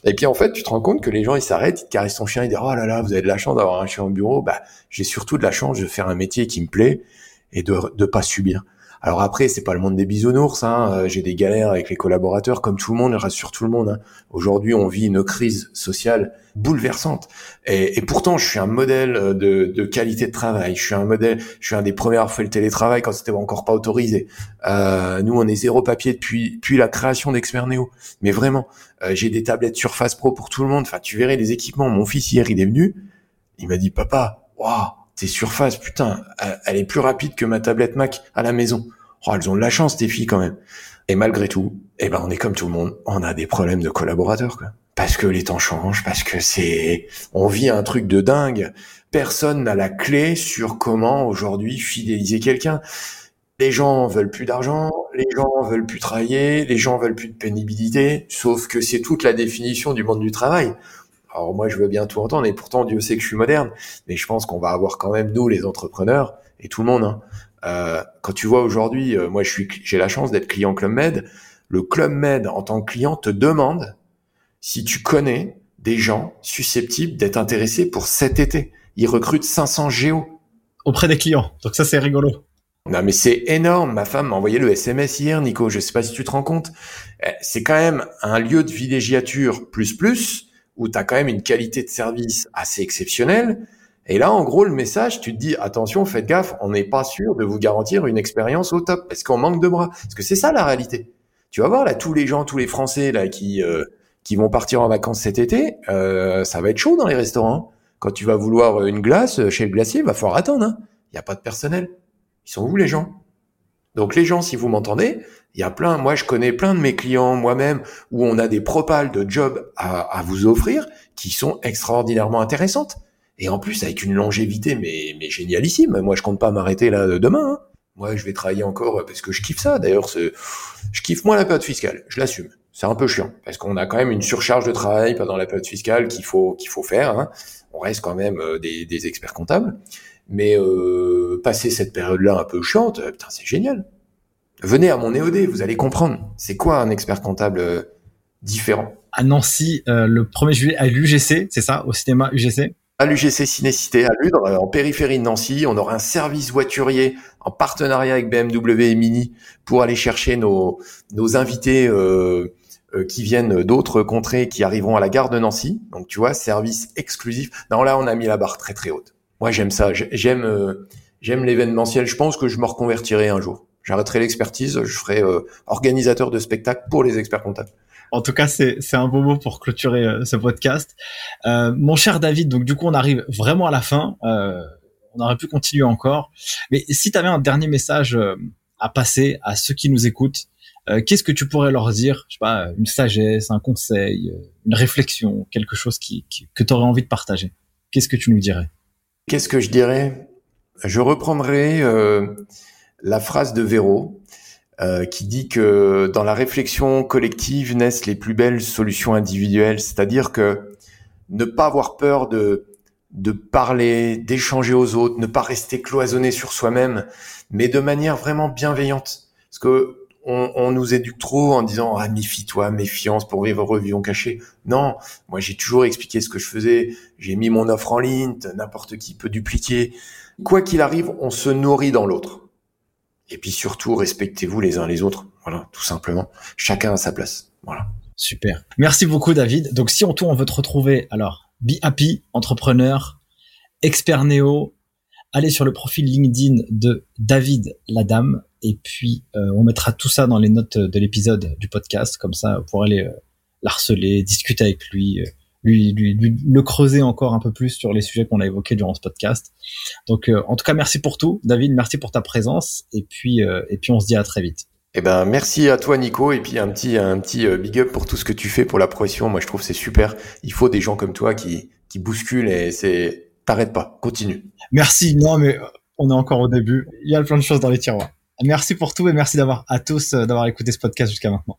et puis en fait, tu te rends compte que les gens ils s'arrêtent, ils te caressent ton chien, ils disent oh là là, vous avez de la chance d'avoir un chien au bureau. Bah j'ai surtout de la chance de faire un métier qui me plaît et de de pas subir. Alors après, c'est pas le monde des bisounours. Hein. Euh, j'ai des galères avec les collaborateurs, comme tout le monde, rassure tout le monde. Hein. Aujourd'hui, on vit une crise sociale bouleversante. Et, et, pourtant, je suis un modèle de, de, qualité de travail. Je suis un modèle. Je suis un des premiers à faire le télétravail quand c'était encore pas autorisé. Euh, nous, on est zéro papier depuis, depuis la création d'Expert Néo. Mais vraiment, euh, j'ai des tablettes Surface Pro pour tout le monde. Enfin, tu verrais les équipements. Mon fils hier, il est venu. Il m'a dit, papa, waouh, tes surfaces, putain, elle est plus rapide que ma tablette Mac à la maison. Oh, elles ont de la chance, tes filles, quand même. Et malgré tout, eh ben, on est comme tout le monde. On a des problèmes de collaborateurs, quoi. Parce que les temps changent, parce que c'est, on vit un truc de dingue. Personne n'a la clé sur comment aujourd'hui fidéliser quelqu'un. Les gens veulent plus d'argent, les gens veulent plus travailler, les gens veulent plus de pénibilité, sauf que c'est toute la définition du monde du travail. Alors moi, je veux bien tout entendre, et pourtant Dieu sait que je suis moderne, mais je pense qu'on va avoir quand même nous, les entrepreneurs, et tout le monde, hein, euh, quand tu vois aujourd'hui, euh, moi je suis, j'ai la chance d'être client Club Med. Le Club Med en tant que client te demande si tu connais des gens susceptibles d'être intéressés pour cet été. Ils recrutent 500 géos auprès des clients. Donc ça c'est rigolo. Non mais c'est énorme. Ma femme m'a envoyé le SMS hier, Nico. Je sais pas si tu te rends compte. Eh, c'est quand même un lieu de villégiature plus plus où tu as quand même une qualité de service assez exceptionnelle et là, en gros, le message, tu te dis, attention, faites gaffe, on n'est pas sûr de vous garantir une expérience au top, parce qu'on manque de bras? Parce que c'est ça la réalité. Tu vas voir là, tous les gens, tous les Français là qui euh, qui vont partir en vacances cet été, euh, ça va être chaud dans les restaurants. Quand tu vas vouloir une glace chez le glacier, va falloir attendre. Il hein. n'y a pas de personnel. Ils sont où les gens? Donc les gens, si vous m'entendez, il y a plein, moi je connais plein de mes clients moi-même où on a des propales de jobs à, à, vous offrir qui sont extraordinairement intéressantes. Et en plus avec une longévité mais, mais génialissime. Moi je compte pas m'arrêter là demain. Hein. Moi je vais travailler encore parce que je kiffe ça. D'ailleurs, je kiffe moins la période fiscale, je l'assume. C'est un peu chiant parce qu'on a quand même une surcharge de travail pendant la période fiscale qu'il faut qu'il faut faire. Hein. On reste quand même euh, des, des experts comptables, mais euh, passer cette période-là un peu chiante, putain c'est génial. Venez à mon EOD, vous allez comprendre. C'est quoi un expert comptable euh, différent? À Nancy, euh, le 1er juillet, à l'UGC, c'est ça Au cinéma UGC à l'UGC Cinécité à Ludre, euh, en périphérie de Nancy. On aura un service voiturier en partenariat avec BMW et Mini pour aller chercher nos, nos invités euh, qui viennent d'autres contrées qui arriveront à la gare de Nancy. Donc tu vois, service exclusif. Non, là, on a mis la barre très très haute. Moi, j'aime ça. J'aime j'aime l'événementiel. Je pense que je me reconvertirai un jour. J'arrêterai l'expertise, je ferai euh, organisateur de spectacle pour les experts comptables. En tout cas, c'est un beau mot pour clôturer euh, ce podcast. Euh, mon cher David, donc du coup, on arrive vraiment à la fin. Euh, on aurait pu continuer encore. Mais si tu avais un dernier message à passer à ceux qui nous écoutent, qu'est-ce que tu pourrais leur dire? Je sais pas, une sagesse, un conseil, une réflexion, quelque chose qui, qui que tu aurais envie de partager. Qu'est-ce que tu nous dirais? Qu'est-ce que je dirais? Je reprendrai la phrase de Véro euh, qui dit que dans la réflexion collective naissent les plus belles solutions individuelles, c'est-à-dire que ne pas avoir peur de de parler, d'échanger aux autres, ne pas rester cloisonné sur soi-même, mais de manière vraiment bienveillante. Parce que on, on nous éduque trop en disant ah méfie-toi, méfiance pour vivre revions cachés. Non, moi j'ai toujours expliqué ce que je faisais. J'ai mis mon offre en ligne, n'importe qui peut dupliquer. Quoi qu'il arrive, on se nourrit dans l'autre. Et puis surtout, respectez-vous les uns les autres. Voilà, tout simplement. Chacun à sa place. Voilà. Super. Merci beaucoup, David. Donc, si on tourne, on veut te retrouver, alors, Be Happy, entrepreneur, expert néo, allez sur le profil LinkedIn de David Ladame, et puis euh, on mettra tout ça dans les notes de l'épisode du podcast, comme ça, vous pourrez aller euh, l'harceler, discuter avec lui, euh, lui, lui, le creuser encore un peu plus sur les sujets qu'on a évoqués durant ce podcast. Donc, euh, en tout cas, merci pour tout, David. Merci pour ta présence. Et puis, euh, et puis, on se dit à très vite. Eh ben, merci à toi, Nico. Et puis, un petit, un petit euh, big up pour tout ce que tu fais pour la profession. Moi, je trouve c'est super. Il faut des gens comme toi qui, qui bousculent et c'est, t'arrêtes pas. Continue. Merci. Non, mais on est encore au début. Il y a plein de choses dans les tiroirs. Merci pour tout et merci d'avoir à tous d'avoir écouté ce podcast jusqu'à maintenant.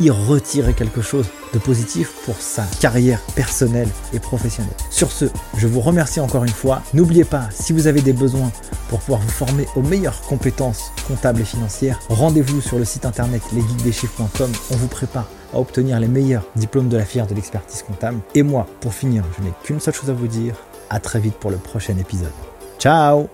y retirer quelque chose de positif pour sa carrière personnelle et professionnelle. Sur ce, je vous remercie encore une fois. N'oubliez pas, si vous avez des besoins pour pouvoir vous former aux meilleures compétences comptables et financières, rendez-vous sur le site internet lesguideschiffres.com. On vous prépare à obtenir les meilleurs diplômes de la fière de l'expertise comptable. Et moi, pour finir, je n'ai qu'une seule chose à vous dire. À très vite pour le prochain épisode. Ciao